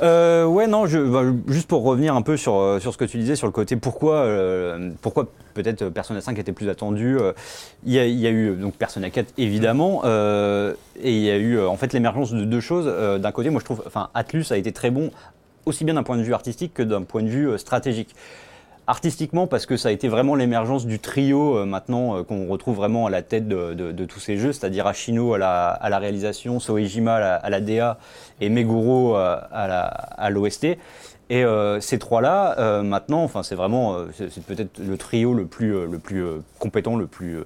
euh, ouais, non, je, bah, juste pour revenir un peu sur, euh, sur ce que tu disais, sur le côté pourquoi, euh, pourquoi peut-être Persona 5 était plus attendu. Il y, a, eu donc Persona 4 évidemment, et il y a eu en fait l'émergence de deux choses. D'un côté, moi je trouve, enfin Atlus a été très bon aussi bien d'un point de vue artistique que d'un point de vue stratégique artistiquement parce que ça a été vraiment l'émergence du trio euh, maintenant euh, qu'on retrouve vraiment à la tête de, tous ces jeux, c'est-à-dire Ashino à la, à réalisation, Soejima à la, DA et Meguro euh, à l'OST. Et ces trois-là, maintenant, enfin, c'est vraiment, c'est peut-être le trio le plus, le plus compétent, le plus,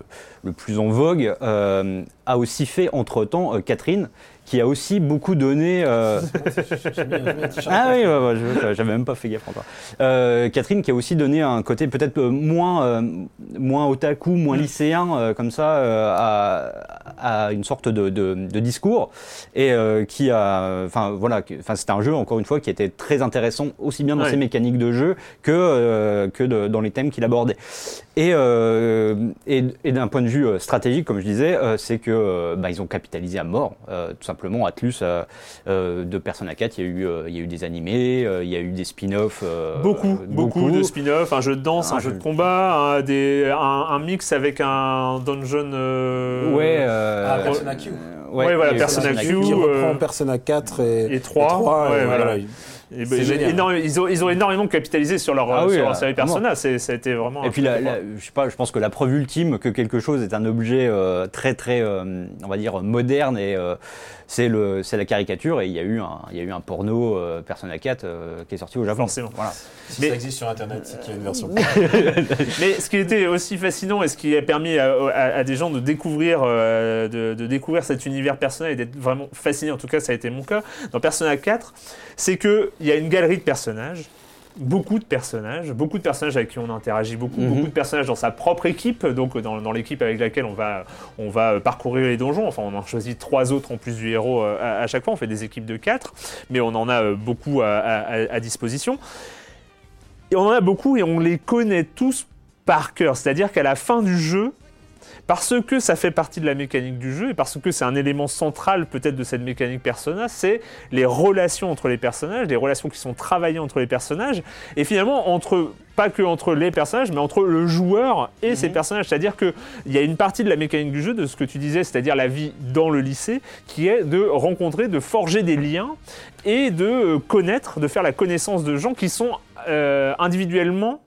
le plus en vogue, a aussi fait entre-temps Catherine, qui a aussi beaucoup donné. Euh... ah oui, j'avais même pas fait gaffe encore. Euh, Catherine qui a aussi donné un côté peut-être euh, moins, moins otaku, moins mm. lycéen, euh, comme ça, euh, à, à, une sorte de, de, de discours et qui a, enfin voilà, c'était un jeu encore une fois qui était très intéressant aussi bien dans ses mécaniques de jeu que que de, dans les thèmes qu'il abordait. Et, et, et d'un point de vue stratégique, comme je disais, c'est que bah, ils ont capitalisé à mort, tout simplement Atlus euh, euh, de Persona 4, il y a eu, euh, il y a eu des animés, il y a eu des spin-offs. beaucoup, beaucoup, de spin-offs, un jeu de danse, un, jeu de combat, des, un, mix avec un dungeon. ouais. Ah, Persona Q. Ouais, voilà, Persona, Q. Qui reprend Persona 4 et, et 3. 3 ouais, voilà. Ben, ils, ont, ils, ont, énormément capitalisé sur leur, ah sur leur série Persona. Ça a été vraiment. Et puis, je sais pas, je pense que la preuve ultime que quelque chose est un objet très, très, on va dire, moderne et c'est c'est la caricature et il y a eu un il y a eu un porno euh, Persona 4 euh, qui est sorti au Japon. Forcément. Voilà. Si Mais... ça existe sur internet, c'est qu'il y a une version. Mais ce qui était aussi fascinant et ce qui a permis à, des gens de découvrir euh, de, découvrir cet univers personnel et d'être vraiment fasciné en tout cas ça a été mon cas dans Persona 4, c'est que il y a une galerie de personnages beaucoup de personnages, beaucoup de personnages avec qui on interagit beaucoup, mhm. beaucoup de personnages dans sa propre équipe, donc dans, dans l'équipe avec laquelle on va, on va parcourir les donjons. Enfin, on en choisit trois autres en plus du héros euh, à, chaque fois. On fait des équipes de quatre, mais on en a euh, beaucoup à, à disposition. Et on en a beaucoup et on les connaît tous par cœur. C'est-à-dire qu'à la fin du jeu, parce que ça fait partie de la mécanique du jeu et parce que c'est un élément central peut-être de cette mécanique persona, c'est les relations entre les personnages, les relations qui sont travaillées entre les personnages, et finalement entre pas que entre les personnages, mais entre le joueur et ses mhm. personnages. C'est-à-dire qu'il y a une partie de la mécanique du jeu, de ce que tu disais, c'est-à-dire la vie dans le lycée, qui est de rencontrer, de forger des liens et de connaître, de faire la connaissance de gens qui sont euh, individuellement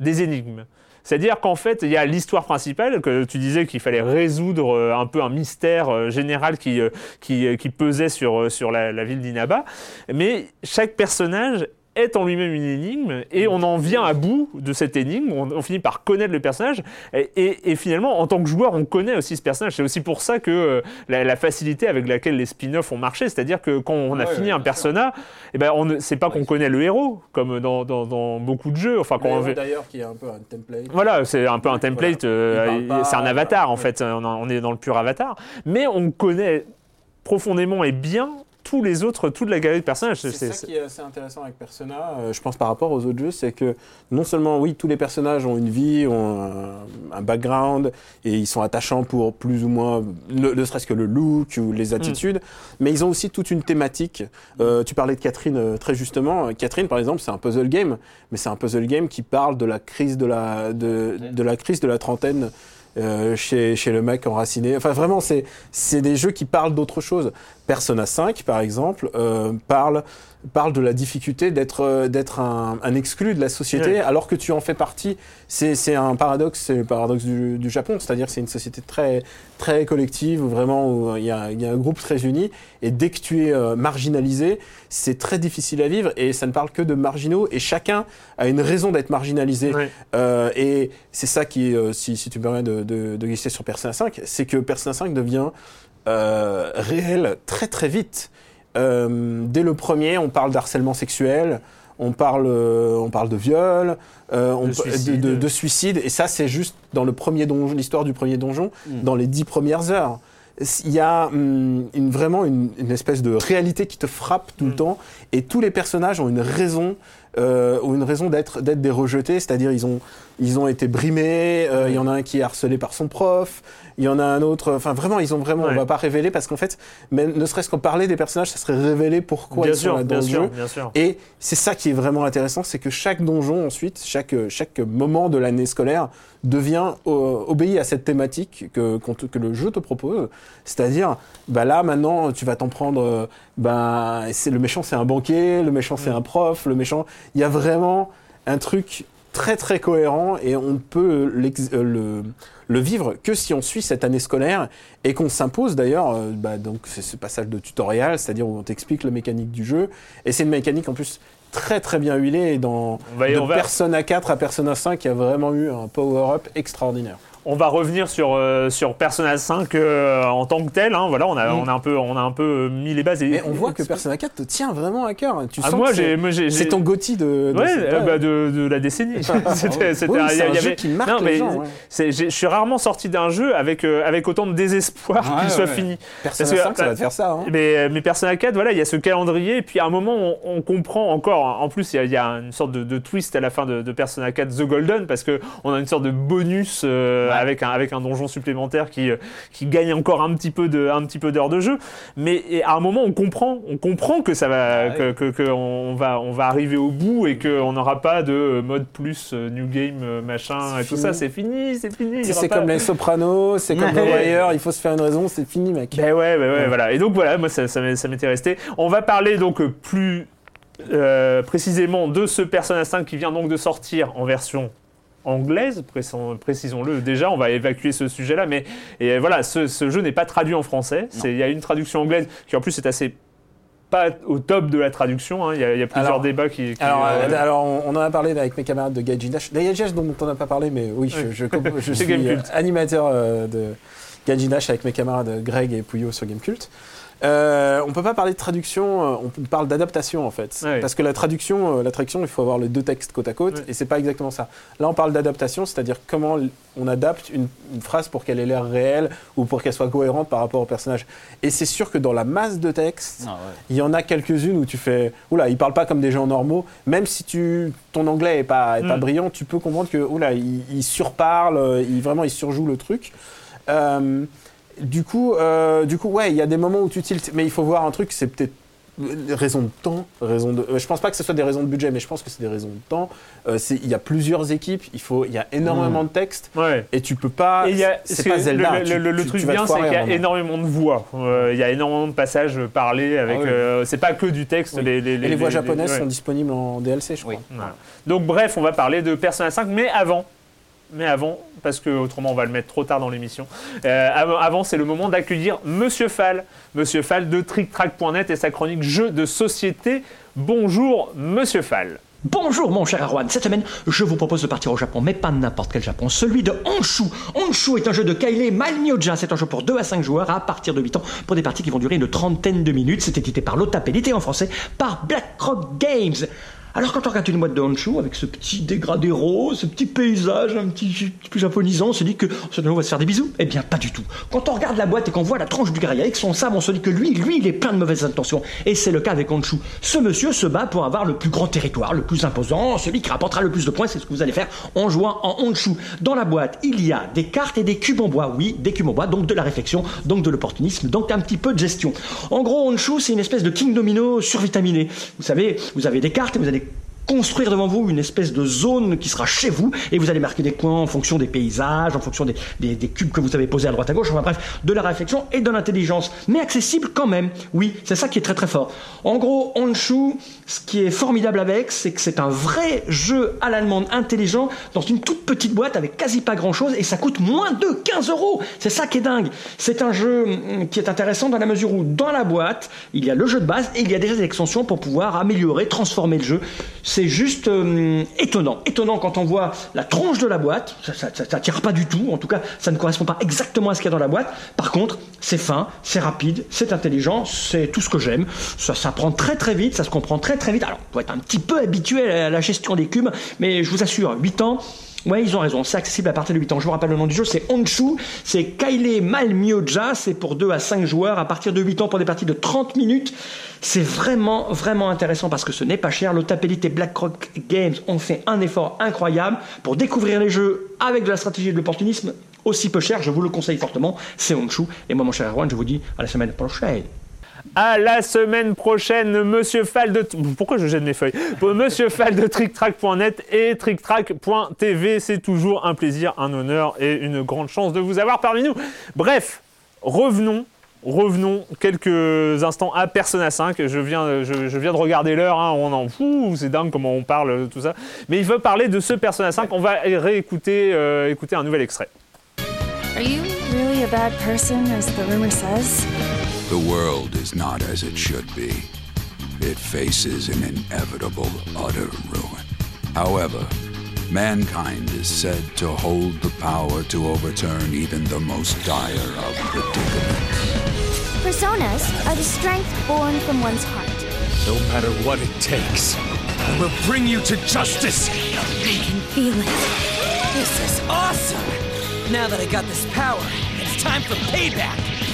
des énigmes. C'est-à-dire qu'en fait, il y a l'histoire principale, que tu disais qu'il fallait résoudre euh, un peu un mystère euh, général qui, qui, qui pesait sur, sur la ville d'Inaba, mais chaque personnage est en lui-même une énigme et on en vient à bout de cette énigme, on, finit par connaître le personnage et, finalement en tant que joueur on connaît aussi ce personnage. C'est aussi pour ça que euh, la, facilité avec laquelle les spin-offs ont marché, c'est-à-dire que quand on a fini un persona, eh ben on c'est pas qu'on connaît le héros comme dans, dans, beaucoup de jeux. Enfin, quand d'ailleurs qui est un peu un template. Voilà, c'est un peu un template, euh, c'est un avatar en fait, on est dans le pur avatar, mais on connaît profondément et bien tous les autres, toute la galerie de personnages. C'est ça qui est assez intéressant avec Persona, euh, je pense par rapport aux autres jeux, c'est que non seulement, oui, tous les personnages ont une vie, ont un, background, et ils sont attachants pour plus ou moins, ne, serait-ce que le look ou les attitudes, mm. mais ils ont aussi toute une thématique. Euh, tu parlais de Catherine euh, très justement. Catherine, par exemple, c'est un puzzle game, mais c'est un puzzle game qui parle de la crise de la, de, de la crise de la trentaine euh, chez, chez le mec enraciné. Enfin, vraiment, c'est des jeux qui parlent d'autre chose. Persona 5, par exemple, euh, parle parle de la difficulté d'être euh, d'être un, un, exclu de la société alors que tu en fais partie. C'est, c'est un paradoxe, c'est le paradoxe du, du Japon, c'est-à-dire que c'est une société très très collective vraiment où il y, a, il y a un groupe très uni. Et dès que tu es euh, marginalisé, c'est très difficile à vivre. Et ça ne parle que de marginaux. Et chacun a une raison d'être marginalisé. Euh, et c'est ça qui, euh, si, si tu me permets de, de, de glisser sur Persona 5, c'est que Persona 5 devient euh, réel très très vite. Euh, dès le premier, on parle d'harcèlement sexuel, on parle, euh, on parle de viol, on, de, suicide. De, suicide. et ça c'est juste dans le premier donjon, l'histoire du premier donjon, mm. dans les dix premières heures. Il y a hum, une, vraiment une, espèce de réalité qui te frappe tout le mm. temps, et tous les personnages ont une raison, une raison d'être d'être des rejetés, c'est-à-dire ils ont ils ont été brimés. Euh, il y en a un qui est harcelé par son prof. Il y en a un autre. Enfin, vraiment, ils ont vraiment. On va pas révéler parce qu'en fait, mais ne serait-ce qu'en parler des personnages, ça serait révéler pourquoi ils sont là dans le jeu. Et c'est ça qui est vraiment intéressant, c'est que chaque donjon ensuite, chaque chaque moment de l'année scolaire devient euh, obéit à cette thématique que que le jeu te propose. C'est-à-dire, bah là maintenant, tu vas t'en prendre. Euh, bah, c'est le méchant, c'est un banquier. Le méchant, c'est mm. un prof. Le méchant, il y a vraiment un truc très très cohérent et on peut euh, le, le, vivre que si on suit cette année scolaire et qu'on s'impose d'ailleurs, euh, bah, donc c'est ce passage de tutoriel, c'est-à-dire où on t'explique la mécanique du jeu et c'est une mécanique en plus très très bien huilée et dans de Persona 4 à Persona 5 il y a vraiment eu un power-up extraordinaire. On va revenir sur, euh, sur Persona 5 euh, en tant que tel. Hein, voilà, on a, on, a un peu, on a un peu mis les bases. Et, Mais on voit que Persona 4 te tient vraiment à cœur. Tu ah, sens moi, c'est ton gothi de, de, ouais, euh, bah, de, de, la décennie. c'était un jeu qui marque non, les gens. Je suis rarement sorti d'un jeu avec, avec autant de désespoir qu'il soit fini. Persona 5, ça va te faire ça. Hein. Mais, mais Persona 4, voilà, il y a ce calendrier. Et puis à un moment, on, on comprend encore. En plus, il y, a une sorte de, twist à la fin de, Persona 4 The Golden parce qu'on a une sorte de bonus avec un, avec un donjon supplémentaire qui, euh, qui gagne encore un petit peu de, un petit peu d'heures de jeu. Mais à un moment, on comprend, on comprend que ça va, ah que, que, on va, on va arriver au bout et qu'on n'aura pas de mode plus euh, new game euh, machin et tout ça. C'est fini, c'est fini. C'est comme les Sopranos, c'est comme The Wire. Il faut se faire une raison, c'est fini, mec. Ben ouais, ben ouais, voilà. Et donc voilà, moi ça, ça m'était resté. On va parler donc plus précisément de ce Persona 5 qui vient donc de sortir en version anglaise, précisons-le déjà, on va évacuer ce sujet-là, mais et voilà, ce, jeu n'est pas traduit en français, il y a une traduction anglaise qui en plus est assez pas au top de la traduction, hein. il, y a, plusieurs débats qui... alors, euh, alors, on en a parlé avec mes camarades de Gaijin Dash, Dash dont on n'a pas parlé, mais oui, je, je, suis animateur euh, de Gaijin Dash avec mes camarades Greg et Pouillot sur Gamecult. Euh, on peut pas parler de traduction, euh, on parle d'adaptation en fait. Parce que la traduction, euh, la traduction, il faut avoir les deux textes côte à côte, et c'est pas exactement ça. Là, on parle d'adaptation, c'est-à-dire comment on adapte une, phrase pour qu'elle ait l'air réelle ou pour qu'elle soit cohérente par rapport au personnage. Et c'est sûr que dans la masse de textes, ah il y en a quelques-unes où tu fais, oula, ils parlent pas comme des gens normaux, même si tu, ton anglais est pas, est pas mm. brillant, tu peux comprendre que, oula, ils, ils surparlent, ils, vraiment, ils surjouent le truc. Euh, du coup, euh, du coup, ouais, il y a des moments où tu tiltes, mais il faut voir un truc, c'est peut-être raison de temps, raison de. Euh, je pense pas que ce soit des raisons de budget, mais je pense que c'est des raisons de temps. Euh, il y a plusieurs équipes, il faut, il y a énormément mmh. de textes, et tu peux pas. C'est pas Zelda. Le, truc bien, c'est qu'il y a énormément de voix. il y a énormément de passages parlés avec. Ah c'est pas que du texte. Les, et les voix japonaises sont disponibles en DLC, je crois. Donc bref, on va parler de Persona 5, mais avant, mais avant, parce que autrement on va le mettre trop tard dans l'émission. Euh, avant, c'est le moment d'accueillir Monsieur Fall, Monsieur Fall de TrickTrack.net et sa chronique jeux de société. Bonjour, Monsieur Fall. Bonjour mon cher Arwan, cette semaine je vous propose de partir au Japon, mais pas n'importe quel Japon, celui de Honshu. Honshu est un jeu de Kaile Malmyoja, c'est un jeu pour 2 à 5 joueurs à partir de 8 ans, pour des parties qui vont durer une trentaine de minutes. C'est édité par Lotap et en français par BlackRock Games. Alors quand on regarde une boîte de Honshu avec ce petit dégradé rose, ce petit paysage un petit peu japonisant, on se dit que on va se faire des bisous. Eh bien pas du tout. Quand on regarde la boîte et qu'on voit la tranche du guerrier avec son sabre, on se dit que lui, lui, il est plein de mauvaises intentions. Et c'est le cas avec Honshu. Ce monsieur se bat pour avoir le plus grand territoire, le plus imposant, celui qui rapportera le plus de points, c'est ce que vous allez faire en jouant en Honshu. Dans la boîte, il y a des cartes et des cubes en bois. Oui, des cubes en bois, donc de la réflexion, donc de l'opportunisme, donc un petit peu de gestion. En gros, Honshu, c'est une espèce de King Domino survitaminé. Vous savez, vous avez des cartes et vous avez construire devant vous une espèce de zone qui sera chez vous et vous allez marquer des points en fonction des paysages, en fonction des, des, cubes que vous avez posés à droite à gauche, enfin bref, de la réflexion et de l'intelligence, mais accessible quand même. Oui, c'est ça qui est très très fort. En gros, Honshu, ce qui est formidable avec, c'est que c'est un vrai jeu à l'allemande intelligent dans une toute petite boîte avec quasi pas grand chose et ça coûte moins de 15 euros. C'est ça qui est dingue. C'est un jeu hum, qui est intéressant dans la mesure où dans la boîte, il y a le jeu de base et il y a déjà des extensions pour pouvoir améliorer, transformer le jeu c'est juste euh, étonnant. Étonnant quand on voit la tronche de la boîte, ça, ça, tire pas du tout, en tout cas ça ne correspond pas exactement à ce qu'il y a dans la boîte. Par contre, c'est fin, c'est rapide, c'est intelligent, c'est tout ce que j'aime. Ça s'apprend très très vite, ça se comprend très très vite. Alors, on doit être un petit peu habitué à la gestion des cubes, mais je vous assure, 8 ans, Ouais, ils ont raison. C'est accessible à partir de 8 ans. Je vous rappelle le nom du jeu, c'est Honshu. C'est Kaile Malmyoja. C'est pour 2 à 5 joueurs à partir de 8 ans pour des parties de 30 minutes. C'est vraiment, vraiment intéressant parce que ce n'est pas cher. L'Otapelite et BlackRock Games ont fait un effort incroyable pour découvrir les jeux avec de la stratégie et de l'opportunisme aussi peu cher. Je vous le conseille fortement. C'est Honshu. Et moi, mon cher Erwan, je vous dis à la semaine prochaine. À la semaine prochaine, Monsieur Fall de... Pourquoi je gêne les feuilles Monsieur Fall de TrickTrack.net et TrickTrack.tv. C'est toujours un plaisir, un honneur et une grande chance de vous avoir parmi nous. Bref, revenons revenons quelques instants à Persona 5. Je viens, je, viens de regarder l'heure, hein. on en c'est dingue comment on parle, tout ça. Mais il veut parler de ce Persona 5. On va réécouter euh, écouter un nouvel extrait. Are you really a bad person, as the rumor says? The world is not as it should be. It faces an inevitable utter ruin. However, mankind is said to hold the power to overturn even the most dire of predicaments. Personas are the strength born from one's heart. No matter what it takes, I will bring you to justice. I can feel it. This is awesome. Now that I got this power, it's time for payback.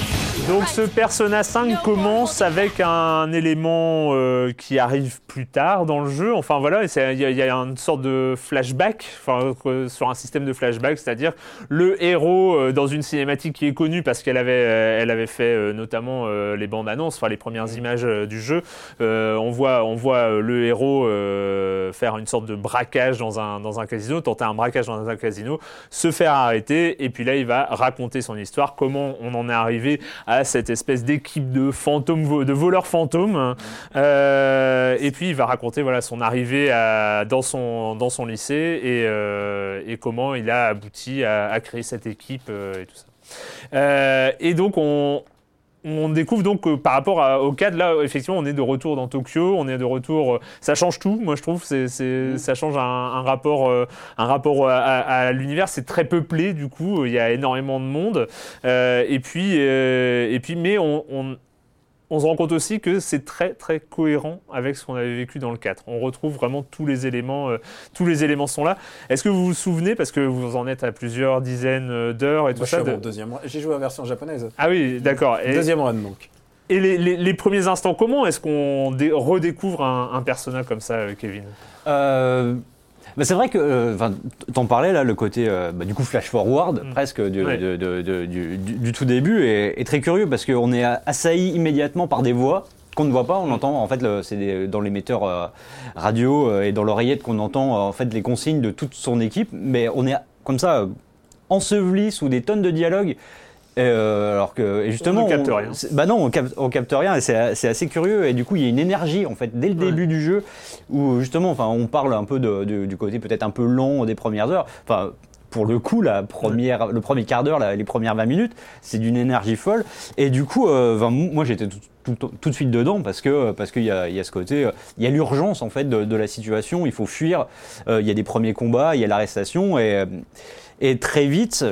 Donc ce Persona 5 commence avec un élément euh, qui arrive plus tard dans le jeu. Enfin voilà, il y, a une sorte de flashback, enfin, euh, sur un système de flashback, c'est-à-dire le héros euh, dans une cinématique qui est connue parce qu'elle avait, elle avait fait notamment les bandes annonces, enfin les premières images du jeu. on voit, on voit le héros faire une sorte de braquage dans un, dans un casino, tenter un braquage dans un casino, se faire arrêter, et puis là il va raconter son histoire, comment on en est arrivé à cette espèce d'équipe de fantômes, de voleurs fantômes. Euh, et puis il va raconter voilà son arrivée dans son dans son lycée et, euh, et comment il a abouti à, créer cette équipe euh, et tout ça. et donc on on découvre donc que par rapport au cadre, là, effectivement, on est de retour dans Tokyo, on est de retour. ça change tout, moi je trouve. C'est, mm. ça change un, rapport, un rapport à, l'univers. C'est très peuplé, du coup, il y a énormément de monde. et puis, et puis, mais on, on se rend compte aussi que c'est très très cohérent avec ce qu'on avait vécu dans le 4. On retrouve vraiment tous les éléments, euh, tous les éléments sont là. Est-ce que vous vous souvenez, parce que vous en êtes à plusieurs dizaines euh, d'heures et tout ça je deuxième J'ai joué en version japonaise. Ah oui, d'accord. Deuxième run donc. Et les, premiers instants, comment est-ce qu'on redécouvre un, personnage comme ça, euh, Kevin? Bah, c'est vrai que, euh, t'en parlais là, le côté euh, bah, du coup flash forward mm. presque du, du, tout début est, très curieux parce qu'on est assailli immédiatement par des voix qu'on ne voit pas, on mm. entend en fait c'est dans l'émetteur euh, radio et dans l'oreillette qu'on entend en fait les consignes de toute son équipe, mais on est comme ça enseveli sous des tonnes de dialogues euh, alors que justement, on ne capte rien. bah non, on capte, capte rien et c'est assez curieux. Et du coup, il y a une énergie en fait dès le début du jeu où justement, enfin, on parle un peu du côté peut-être un peu long des premières heures. Enfin, pour le coup, la première, le premier quart d'heure, les premières 20 minutes, c'est d'une énergie folle. Et du coup, euh, moi j'étais tout, tout, de suite dedans parce que parce qu'il y, y a, ce côté, euh, il y a l'urgence en fait de, de, la situation. Il faut fuir. il y a des premiers combats, il y a l'arrestation et, et très vite.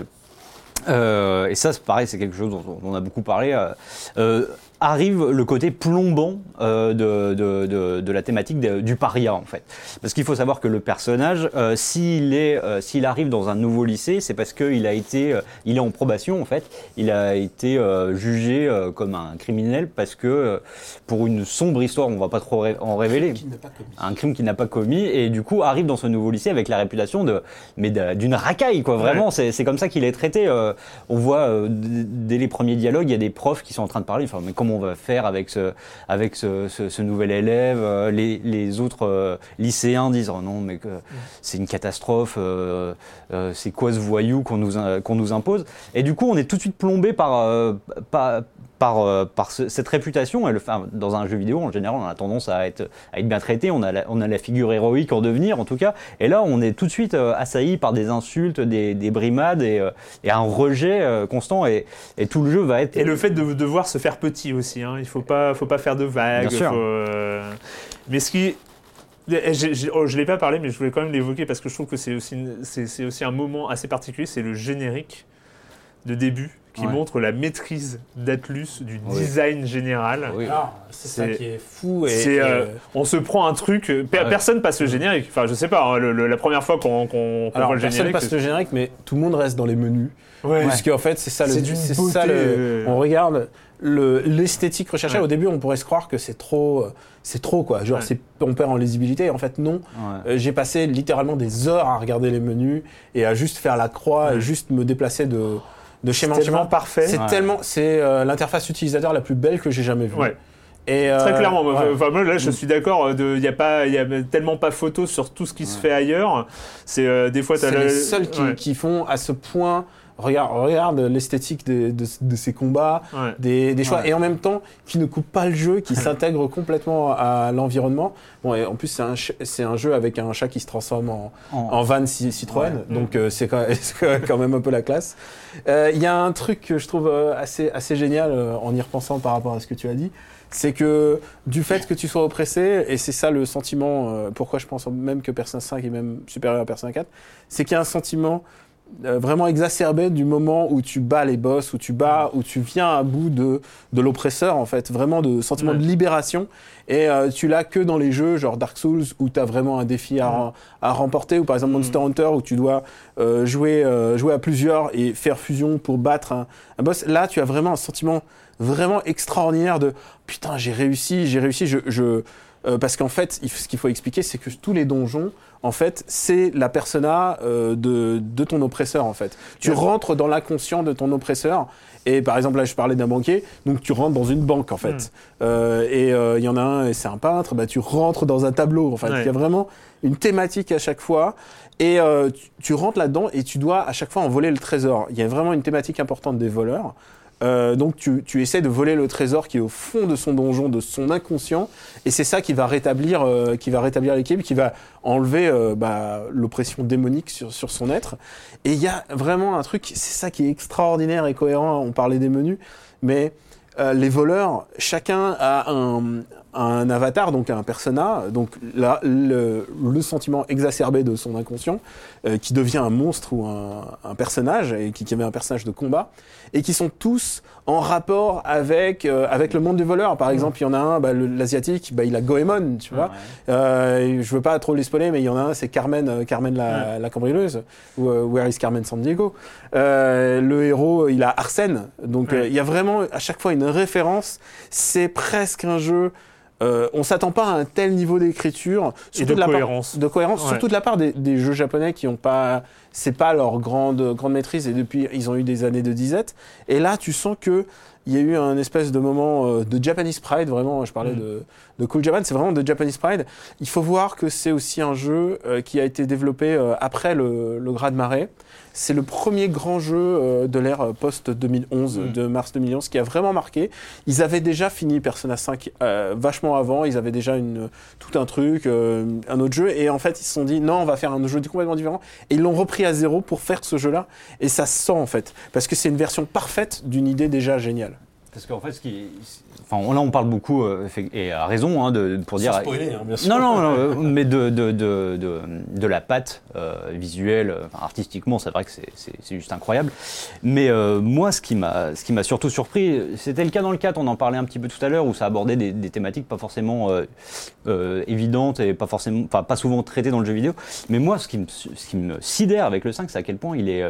Euh, et ça, c'est pareil, c'est quelque chose dont, on a beaucoup parlé. Euh, euh, arrive le côté plombant euh, de, de, de, la thématique du paria en fait. Parce qu'il faut savoir que le personnage, euh, s'il est, euh, s'il arrive dans un nouveau lycée, c'est parce qu'il a été, euh, il est en probation en fait. Il a été jugé comme un criminel parce que pour une sombre histoire, on va pas trop en révéler, un crime qu'il n'a pas commis et du coup arrive dans ce nouveau lycée avec la réputation de, mais d'une racaille quoi. Vraiment, c'est comme ça qu'il est traité. on voit dès les premiers dialogues, il y a des profs qui sont en train de parler. Enfin, mais on va faire avec ce, avec ce, nouvel élève. Euh, les, autres euh, lycéens disent oh non, mais c'est une catastrophe, euh, c'est quoi ce voyou qu'on nous, qu'on nous impose? Et du coup, on est tout de suite plombé par, par, par, par cette réputation. Et le, dans un jeu vidéo, en général, on a tendance à être, à être bien traité. On a, la, on a la figure héroïque en devenir, en tout cas. Et là, on est tout de suite assailli par des insultes, des, des brimades et, et, un rejet constant. Et, et, tout le jeu va être. Et le fait de devoir se faire petit aussi. Hein. Il faut pas, faut pas faire de vagues. Euh, mais ce qui, je oh, je l'ai pas parlé, mais je voulais quand même l'évoquer parce que je trouve que c'est aussi, c'est aussi un moment assez particulier. C'est le générique de début qui montre la maîtrise d'Atlus du design général. Ah, c'est ça qui est fou. Et, euh, euh, on se prend un truc. Personne passe le générique. Enfin, je sais pas. Hein, la première fois qu'on voit le générique. Personne passe le générique, mais tout le monde reste dans les menus. Parce qu'en fait, c'est ça le. C'est ça le. On regarde l'esthétique recherchée. Au début, on pourrait se croire que c'est trop, c'est trop quoi. Genre, on perd en lisibilité. En fait, non. Euh, j'ai passé littéralement des heures à regarder les menus et à juste faire la croix et juste me déplacer de de schéma. parfait. C'est tellement, c'est euh, l'interface utilisateur la plus belle que j'ai jamais vue. Et Très euh, clairement, moi, là je suis d'accord, il n'y a, pas, y a tellement pas photo sur tout ce qui se fait ailleurs. C'est des fois... C'est les seuls qui, qui, font à ce point regarde, regarde l'esthétique de, de, ces combats, des, des, choix, et en même temps qui ne coupe pas le jeu, qui s'intègre complètement à l'environnement. Bon, et en plus c'est un, un, jeu avec un chat qui se transforme en, en van Citroën, donc euh, c'est quand, quand, même un peu la classe. Euh, il y a un truc que je trouve euh, assez, assez génial en y repensant par rapport à ce que tu as dit, c'est que du fait que tu sois oppressé, et c'est ça le sentiment, pourquoi je pense même que Persona 5 est même supérieur à Persona 4, c'est qu'il y a un sentiment euh, vraiment exacerbé du moment où tu bats les boss, où tu bats, où tu viens à bout de, de l'oppresseur, en fait. Vraiment de sentiment de libération. Et euh, tu l'as que dans les jeux genre Dark Souls où tu as vraiment un défi à, à, remporter, ou par exemple Monster Hunter où tu dois euh, jouer, jouer à plusieurs et faire fusion pour battre un, boss. Là, tu as vraiment un sentiment vraiment extraordinaire de putain, j'ai réussi, j'ai réussi. Je, je parce qu'en fait, ce qu'il faut expliquer, c'est que tous les donjons en fait, c'est la persona euh, de, ton oppresseur, en fait. Tu rentres dans l'inconscient de ton oppresseur. Et par exemple, là, je parlais d'un banquier, donc tu rentres dans une banque, en fait. Hmm. Euh, et euh, il y en a un, et c'est un peintre, bah, tu rentres dans un tableau, en fait. Il y a vraiment une thématique à chaque fois. Et tu, tu rentres là-dedans et tu dois à chaque fois en voler le trésor. Il y a vraiment une thématique importante des voleurs. Euh, donc tu, tu, essaies de voler le trésor qui est au fond de son donjon, de son inconscient, et c'est ça qui va rétablir, euh, qui va rétablir l'équipe, qui va enlever euh, bah, l'oppression démonique sur, sur, son être. Et il y a vraiment un truc, c'est ça qui est extraordinaire et cohérent. On parlait des menus, mais les voleurs, chacun a un, un avatar, donc un persona, donc là, le, sentiment exacerbé de son inconscient, qui devient un monstre ou un, personnage, et qui, qui avait un personnage de combat, et qui sont tous en rapport avec, euh, avec le monde du voleur. Par exemple, il y en a un, bah, l'asiatique, bah, il a Goemon, tu vois. Euh, je veux pas trop les spoiler, mais il y en a un, c'est Carmen, euh, Carmen la, la cambrieuse, ou Where is Carmen San Diego. le héros, il a Arsène. Donc il y a vraiment à chaque fois une référence. C'est presque un jeu euh, on s'attend pas à un tel niveau d'écriture, et de, cohérence. de cohérence, surtout de la part des, jeux japonais qui ont pas, c'est pas leur grande grande maîtrise et depuis ils ont eu des années de disette. Et là, tu sens que il y a eu un espèce de moment euh, de Japanese Pride, vraiment, je parlais mm. de, de, Cool Japan, c'est vraiment de Japanese Pride. Il faut voir que c'est aussi un jeu euh, qui a été développé après le, le Grade Marais. C'est le premier grand jeu euh, de l'ère post-2011, mm. de mars 2011, qui a vraiment marqué. Ils avaient déjà fini Persona 5 euh, vachement avant, ils avaient déjà une, tout un truc, euh, un autre jeu, et en fait ils se sont dit non, on va faire un jeu complètement différent, et ils l'ont repris à zéro pour faire ce jeu-là, et ça se sent en fait, parce que c'est une version parfaite d'une idée déjà géniale. Parce qu'en fait, ce qui, enfin, là, on parle beaucoup euh, et à raison hein, de, pour dire. Spoiler, hein, bien sûr. Non, non, non mais de, de, de, de, la patte euh, visuelle, artistiquement, c'est vrai que c'est juste incroyable. Mais euh, moi, ce qui m'a, ce qui m'a surtout surpris, c'était le cas dans le 4. On en parlait un petit peu tout à l'heure, où ça abordait des, des thématiques pas forcément évidentes et pas forcément, enfin, pas souvent traitées dans le jeu vidéo. Mais moi, ce qui me, ce qui me sidère avec le 5, c'est à quel point il est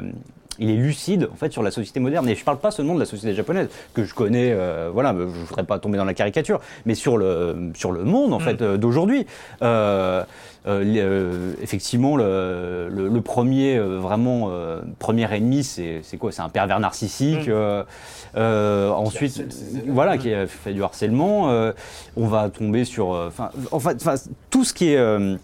il est lucide en fait sur la société moderne. Et je ne parle pas seulement de la société japonaise que je connais, euh, voilà, je ne voudrais pas tomber dans la caricature, mais sur le sur le monde en mm. fait euh, d'aujourd'hui. Euh, effectivement, le, le, premier vraiment premier ennemi, c'est quoi? C'est un pervers narcissique. Mm. ensuite, voilà, qui a fait du harcèlement. on va tomber sur, enfin, en fait, tout ce qui est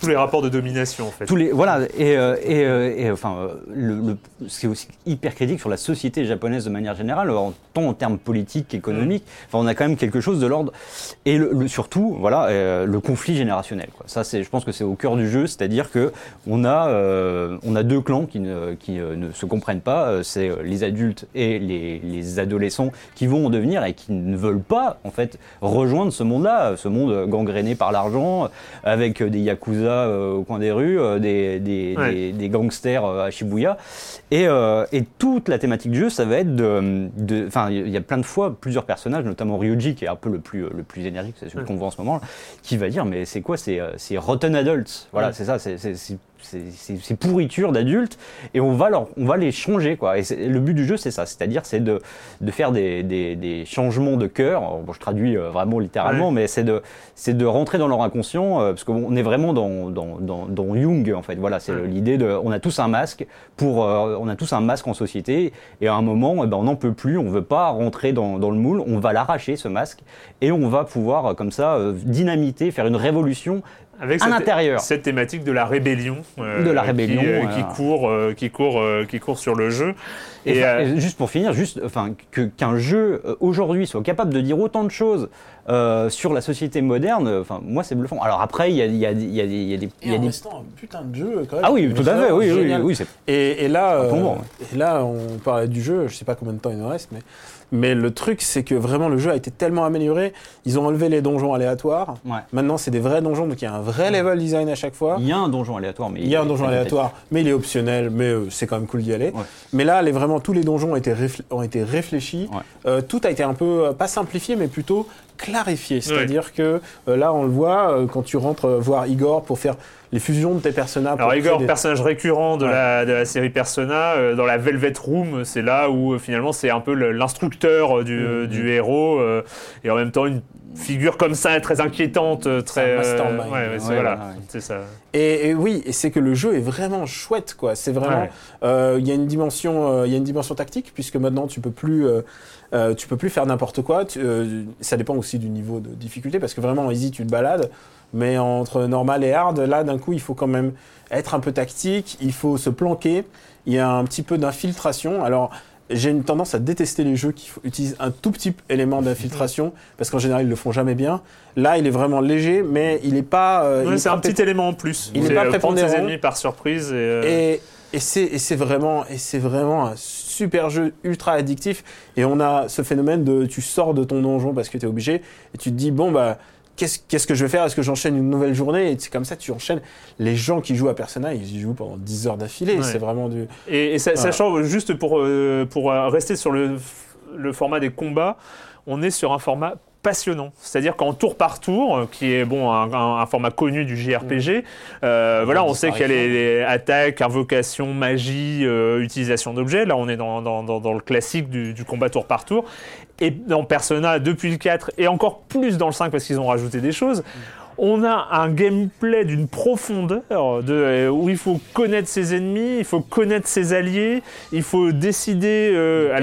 tous les rapports de domination, en fait. Tous les, voilà, et, euh, et, euh, et enfin, euh, le, ce qui est aussi hyper critique sur la société japonaise de manière générale, en, tant en termes politiques qu'économiques, mm. enfin, on a quand même quelque chose de l'ordre. Et le, surtout, voilà, le conflit générationnel. Quoi. Ça, c'est, je pense que c'est au cœur du jeu, c'est-à-dire que on a, on a deux clans qui ne, qui ne se comprennent pas. C'est les adultes et les, les adolescents qui vont en devenir et qui ne veulent pas, en fait, rejoindre ce monde-là, ce monde gangréné par l'argent, avec des yakuza euh, au coin des rues, euh, des, des, gangsters euh, à Shibuya. Et, et, toute la thématique du jeu, ça va être de. Enfin, il y a plein de fois plusieurs personnages, notamment Ryuji, qui est un peu le plus, le plus énergique, c'est celui qu'on voit en ce moment, qui va dire Mais c'est quoi C'est Rotten Adults. Voilà, c'est ça, c'est ces pourritures d'adultes et on va, leur, on va les changer. Quoi. Et le but du jeu, c'est ça, c'est-à-dire c'est de, de faire des, des, des, changements de cœur. Bon, je traduis euh, vraiment littéralement, mais c'est de, de rentrer dans leur inconscient, euh, parce qu'on est vraiment dans, dans, dans, dans, Jung, en fait. Voilà, c'est l'idée de. On a tous un masque, pour, euh, on a tous un masque en société, et à un moment, eh ben, on n'en peut plus, on ne veut pas rentrer dans, dans le moule, on va l'arracher, ce masque, et on va pouvoir, comme ça, dynamiter, faire une révolution avec cette, cette, thématique de la rébellion, euh, de la rébellion qui, euh, qui court, euh, qui court, qui court sur le jeu. Et, juste pour finir, juste, enfin, que qu'un jeu aujourd'hui soit capable de dire autant de choses sur la société moderne, enfin, moi c'est bluffant. Alors après, il y a, y a, y a, y a des, y a des... un putain de jeu quand même. Ah oui, tout à fait, oui, oui, oui, et, et, là, et là, on parlait du jeu. Je sais pas combien de temps il nous reste, mais mais le truc, c'est que vraiment le jeu a été tellement amélioré. Ils ont enlevé les donjons aléatoires. Maintenant, c'est des vrais donjons, donc il y a un vrai level design à chaque fois. Il y a un donjon aléatoire, mais il y a un donjon aléatoire, mais il est optionnel. Mais euh, c'est quand même cool d'y aller. Mais là, les, vraiment tous les donjons ont été, ont été réfléchis. Euh, tout a été un peu euh, pas simplifié, mais plutôt clarifié. C'est-à-dire que là, on le voit quand tu rentres voir Igor pour faire les fusions de tes personnages. Alors Igor, personnage récurrent de, la, de, la, série Persona, euh, dans la Velvet Room, c'est là où euh, finalement c'est un peu l'instructeur euh, du, du, héros et en même temps une figure comme ça très inquiétante, très. mastermind. ouais, voilà, c'est ça. Et, oui, et c'est que le jeu est vraiment chouette, quoi. C'est vraiment, il y a une dimension, il y a une dimension tactique puisque maintenant tu peux plus. Tu peux plus faire n'importe quoi. ça dépend aussi du niveau de difficulté parce que vraiment en easy tu te balades. Mais entre normal et hard, là, d'un coup, il faut quand même être un peu tactique, il faut se planquer, il y a un petit peu d'infiltration. Alors, j'ai une tendance à détester les jeux qui utilisent un tout petit élément d'infiltration, parce qu'en général, ils le font jamais bien. Là, il est vraiment léger, mais il n'est pas... Euh, c'est un petit élément en plus. Il n'est pas prendre ses ennemis par surprise. Et, euh, et, c'est vraiment, vraiment un super jeu ultra addictif. Et on a ce phénomène de tu sors de ton donjon parce que tu es obligé, et tu te dis, bon, bah qu'est-ce que je vais faire? Est-ce que j'enchaîne une nouvelle journée? Et c'est comme ça, tu enchaînes. Les gens qui jouent à Persona, ils y jouent pendant 10 heures d'affilée. C'est vraiment du. Et, sachant, juste pour, euh, pour euh, rester sur le, le format des combats, on est sur un format passionnant. C'est-à-dire qu'en tour par tour, qui est bon un, format connu du JRPG, euh, voilà, on sait qu'il y a les, attaques, invocations, magie, utilisation d'objets. Là, on est dans, dans, dans, le classique du, du, combat tour par tour. Et dans Persona, depuis le 4, et encore plus dans le 5 parce qu'ils ont rajouté des choses, on a un gameplay d'une profondeur de, euh, où il faut connaître ses ennemis, il faut connaître ses alliés, il faut décider euh,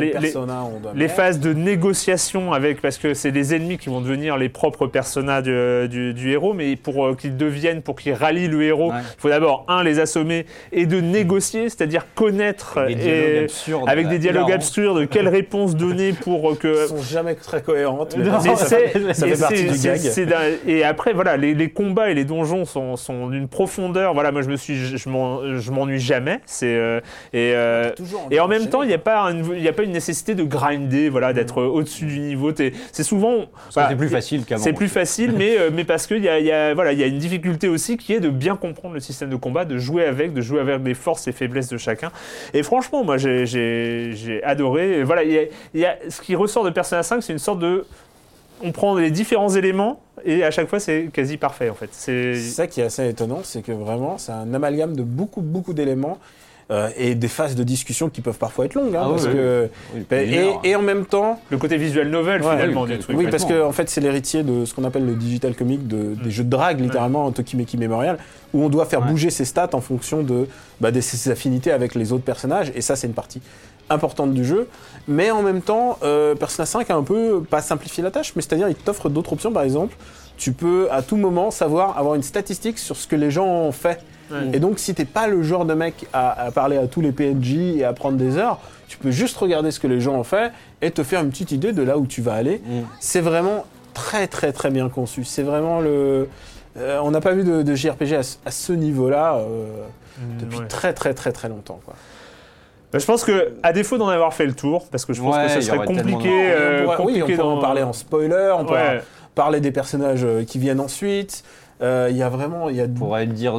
les, phases de négociation avec, parce que c'est les ennemis qui vont devenir les propres personnages du, héros, mais pour euh, qu'ils deviennent, pour qu'ils rallient le héros, il faut d'abord, un, les assommer et de négocier, c'est-à-dire connaître avec des dialogues absurdes, avec des dialogues absurdes quelle réponse donner pour que. Ils sont jamais très cohérentes, mais, ça, fait partie du gag. et après, voilà, les les, combats et les donjons sont, d'une profondeur. Voilà, moi je me suis, je, m'ennuie jamais. C'est euh, et, euh, et en même temps, il n'y a pas il a pas une nécessité de grinder, voilà, d'être mm. au-dessus du niveau. C'est souvent c'est plus facile qu'avant. C'est plus facile, mais euh, mais parce qu'il y a, y a voilà, il y a une difficulté aussi qui est de bien comprendre le système de combat, de jouer avec, de jouer avec les forces et faiblesses de chacun. Et franchement, moi j'ai adoré. voilà, il y, a, ce qui ressort de Persona 5, c'est une sorte de on prend les différents éléments et à chaque fois c'est quasi parfait en fait. C'est ça qui est assez étonnant, c'est que vraiment c'est un amalgame de beaucoup beaucoup d'éléments. Euh, et des phases de discussion qui peuvent parfois être longues, hein, ah parce que et, en même temps le côté visuel novel finalement du truc. Oui, parce que en fait c'est l'héritier de ce qu'on appelle le digital comic, de, des mm. jeux de drague littéralement en Tokimeki Memorial, où on doit faire bouger ses stats en fonction de, bah, de ses affinités avec les autres personnages, et ça c'est une partie importante du jeu. Mais en même temps, euh, Persona 5 a un peu, pas simplifié la tâche, mais c'est-à-dire il t'offre d'autres options. Par exemple, tu peux à tout moment savoir avoir une statistique sur ce que les gens ont fait. Et donc, si t'es pas le genre de mec à, parler à tous les PNJ et à prendre des heures, tu peux juste regarder ce que les gens ont fait et te faire une petite idée de là où tu vas aller. C'est vraiment très très très bien conçu. C'est vraiment le. Euh, on n'a pas vu de, JRPG à, ce niveau-là euh, depuis très très très très longtemps. Quoi. Bah, je pense que, à défaut d'en avoir fait le tour, parce que je pense que ce serait compliqué, euh, oui, on peut en parler en spoiler, on peut parler des personnages euh, qui viennent ensuite. Euh, il y a vraiment. Y a... On pourrait dire,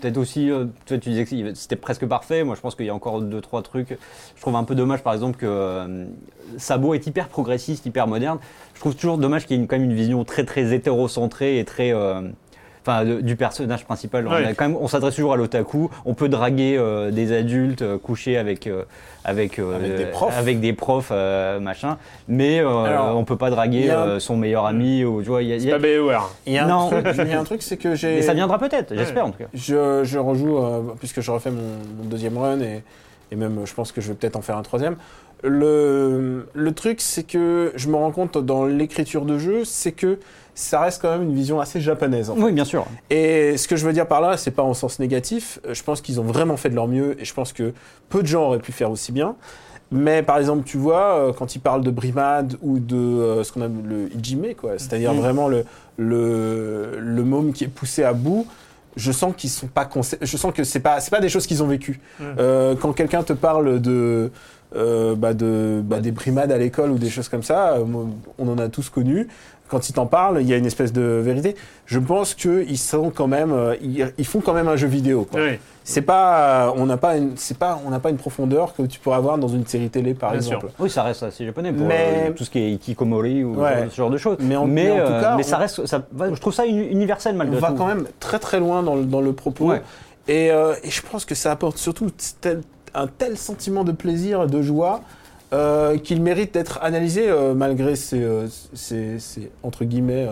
peut-être aussi, toi tu disais que c'était presque parfait. Moi je pense qu'il y a encore deux, trois trucs. Je trouve un peu dommage par exemple que Sabo est hyper progressiste, hyper moderne. Je trouve toujours dommage qu'il y ait quand même une vision très très hétérocentrée et très enfin du personnage principal. On, s'adresse toujours à l'otaku. On peut draguer euh, des adultes, euh, coucher avec euh, avec, avec des profs, machin. Mais on peut pas draguer son meilleur ami ou tu vois. Y a, y a... pas Il y a un truc, il y a un truc, c'est que j'ai. Mais ça viendra peut-être, j'espère en tout cas. Je, je rejoue puisque je refais mon, deuxième run et, et même je pense que je vais peut-être en faire un troisième. Le, le truc, c'est que je me rends compte dans l'écriture de jeu, c'est que ça reste quand même une vision assez japonaise. Oui, bien sûr. Et ce que je veux dire par là, c'est pas en sens négatif. Je pense qu'ils ont vraiment fait de leur mieux et je pense que peu de gens auraient pu faire aussi bien. Mais par exemple, tu vois, euh, quand ils parlent de Brimad ou de euh, ce qu'on a le Ijime, quoi, c'est-à-dire mm. vraiment le, le, le môme qui est poussé à bout, je sens qu'ils sont pas je sens que c'est pas c'est pas des choses qu'ils ont vécues. Mm. Euh, quand quelqu'un te parle de bah de bah, des brimades à l'école ou des choses comme ça, on en a tous connu quand ils t'en parlent, il y a une espèce de vérité. Je pense qu'ils sont quand même, euh, ils, font quand même un jeu vidéo. C'est pas, on n'a pas, une, c'est pas, on n'a pas une profondeur que tu pourrais avoir dans une série télé, par exemple. Oui, ça reste assez japonais pour mais... Euh, tout ce qui est ikikomori ou ce genre de choses. Mais, en, mais, tout euh, cas, mais ça reste, ça, je trouve ça universel malgré tout. On va quand même très très loin dans le, dans le propos. Et, et, je pense que ça apporte surtout un tel sentiment de plaisir, de joie euh, qu'il mérite d'être analysé euh, malgré ses, euh, entre guillemets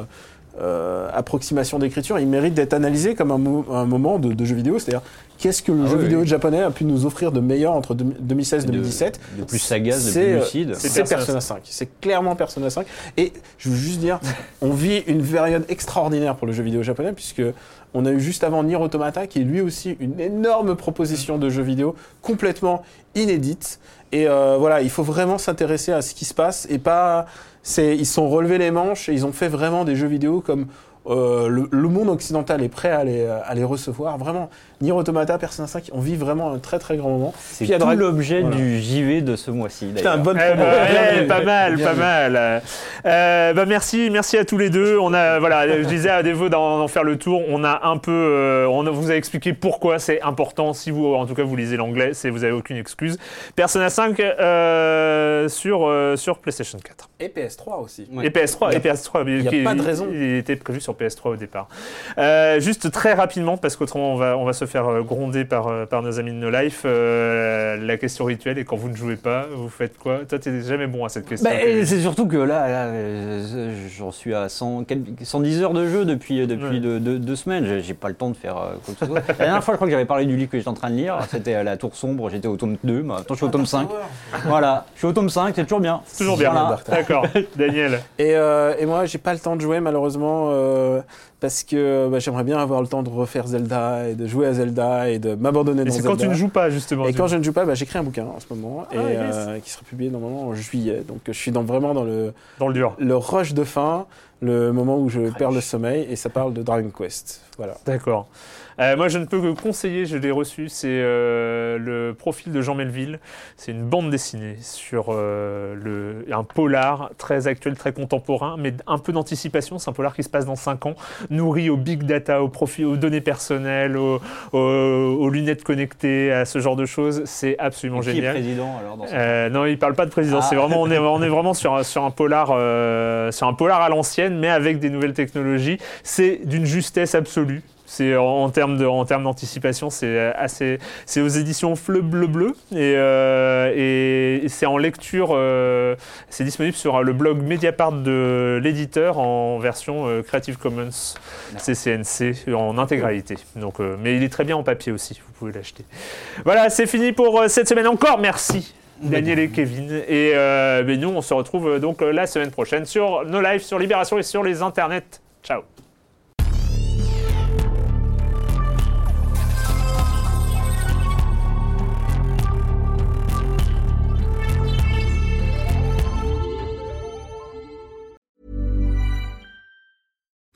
approximations d'écriture. Il mérite d'être analysé comme un, moment de, jeu vidéo, c'est-à-dire qu'est-ce que le ah jeu vidéo japonais a pu nous offrir de meilleur entre 2016 et 2017 De, plus sagace, de plus lucide. C'est Persona 5. C'est clairement Persona 5. Et je veux juste dire, on vit une période extraordinaire pour le jeu vidéo japonais puisque on a eu juste avant Nier Automata qui est lui aussi une énorme proposition de jeu vidéo complètement inédite. Et euh, voilà, il faut vraiment s'intéresser à ce qui se passe et pas. C'est, ils sont relevés les manches et ils ont fait vraiment des jeux vidéo comme euh, le, monde occidental est prêt à les, à les recevoir. Vraiment, Nier Automata, Persona 5, on vit vraiment un très très grand moment. C'est tout l'objet du JV de ce mois-ci. C'était un bon eh ben, Pas mal, pas mal. Euh, bah merci, merci à tous les deux. On a, voilà, je disais à Devo d'en faire le tour. On a un peu, euh, on vous a expliqué pourquoi c'est important. Si vous, en tout cas, vous lisez l'anglais, c'est vous avez aucune excuse. Persona 5 euh, sur sur PlayStation 4. Et PS3 aussi. Et PS3, et PS3. Il n'y a, pas de raison. Il était prévu sur PS3 au départ. juste très rapidement, parce qu'autrement on va, on va se faire gronder par, par nos amis de No Life. la question rituelle est quand vous ne jouez pas, vous faites quoi? Toi, tu n'es jamais bon à cette question. Bah, c'est surtout que là, là j'en suis à 100, 110 heures de jeu depuis, depuis deux, semaines. J'ai pas le temps de faire euh, quoi que ce soit. La dernière fois, je crois que j'avais parlé du livre que j'étais en train de lire. C'était La Tour Sombre. J'étais au tome 2. Maintenant, je suis au tome 5. Voilà, je suis au tome 5. C'est toujours bien. C'est toujours bien. D'accord. Daniel. Et, euh, et moi, j'ai pas le temps de jouer, malheureusement. Euh, parce que bah, j'aimerais bien avoir le temps de refaire Zelda et de jouer à Zelda et de m'abandonner dans Zelda. c'est quand tu ne joues pas justement. Et quand je ne joue pas, bah, j'écris un bouquin en ce moment ah, et euh, qui sera publié normalement en juillet. Donc je suis dans, vraiment dans le dans le dur, le rush de fin, le moment où je perds le sommeil et ça parle de Dragon Quest. Voilà. D'accord. Euh, moi, je ne peux que conseiller, je l'ai reçu, c'est euh, le profil de Jean Melville. C'est une bande dessinée sur euh, le, un polar très actuel, très contemporain, mais un peu d'anticipation. C'est un polar qui se passe dans 5 ans, nourri au big data, au profil, aux données personnelles, aux, aux, lunettes connectées, à ce genre de choses. C'est absolument qui génial. Est président alors dans euh, Non, il parle pas de président. C'est ah. vraiment, on est, on est vraiment sur, sur un polar, sur un polar à l'ancienne, mais avec des nouvelles technologies. C'est d'une justesse absolue. En, termes en termes d'anticipation, c'est assez, aux éditions Fleu Bleu euh, et c'est en lecture, euh, c'est disponible sur le blog Mediapart de l'éditeur en version euh, Creative Commons CCNC en intégralité. Donc, mais il est très bien en papier aussi, vous pouvez l'acheter. Voilà, c'est fini pour cette semaine encore. Merci. Daniel et Kevin. Et ben nous, on se retrouve donc la semaine prochaine sur nos lives, sur Libération et sur les internets. Ciao.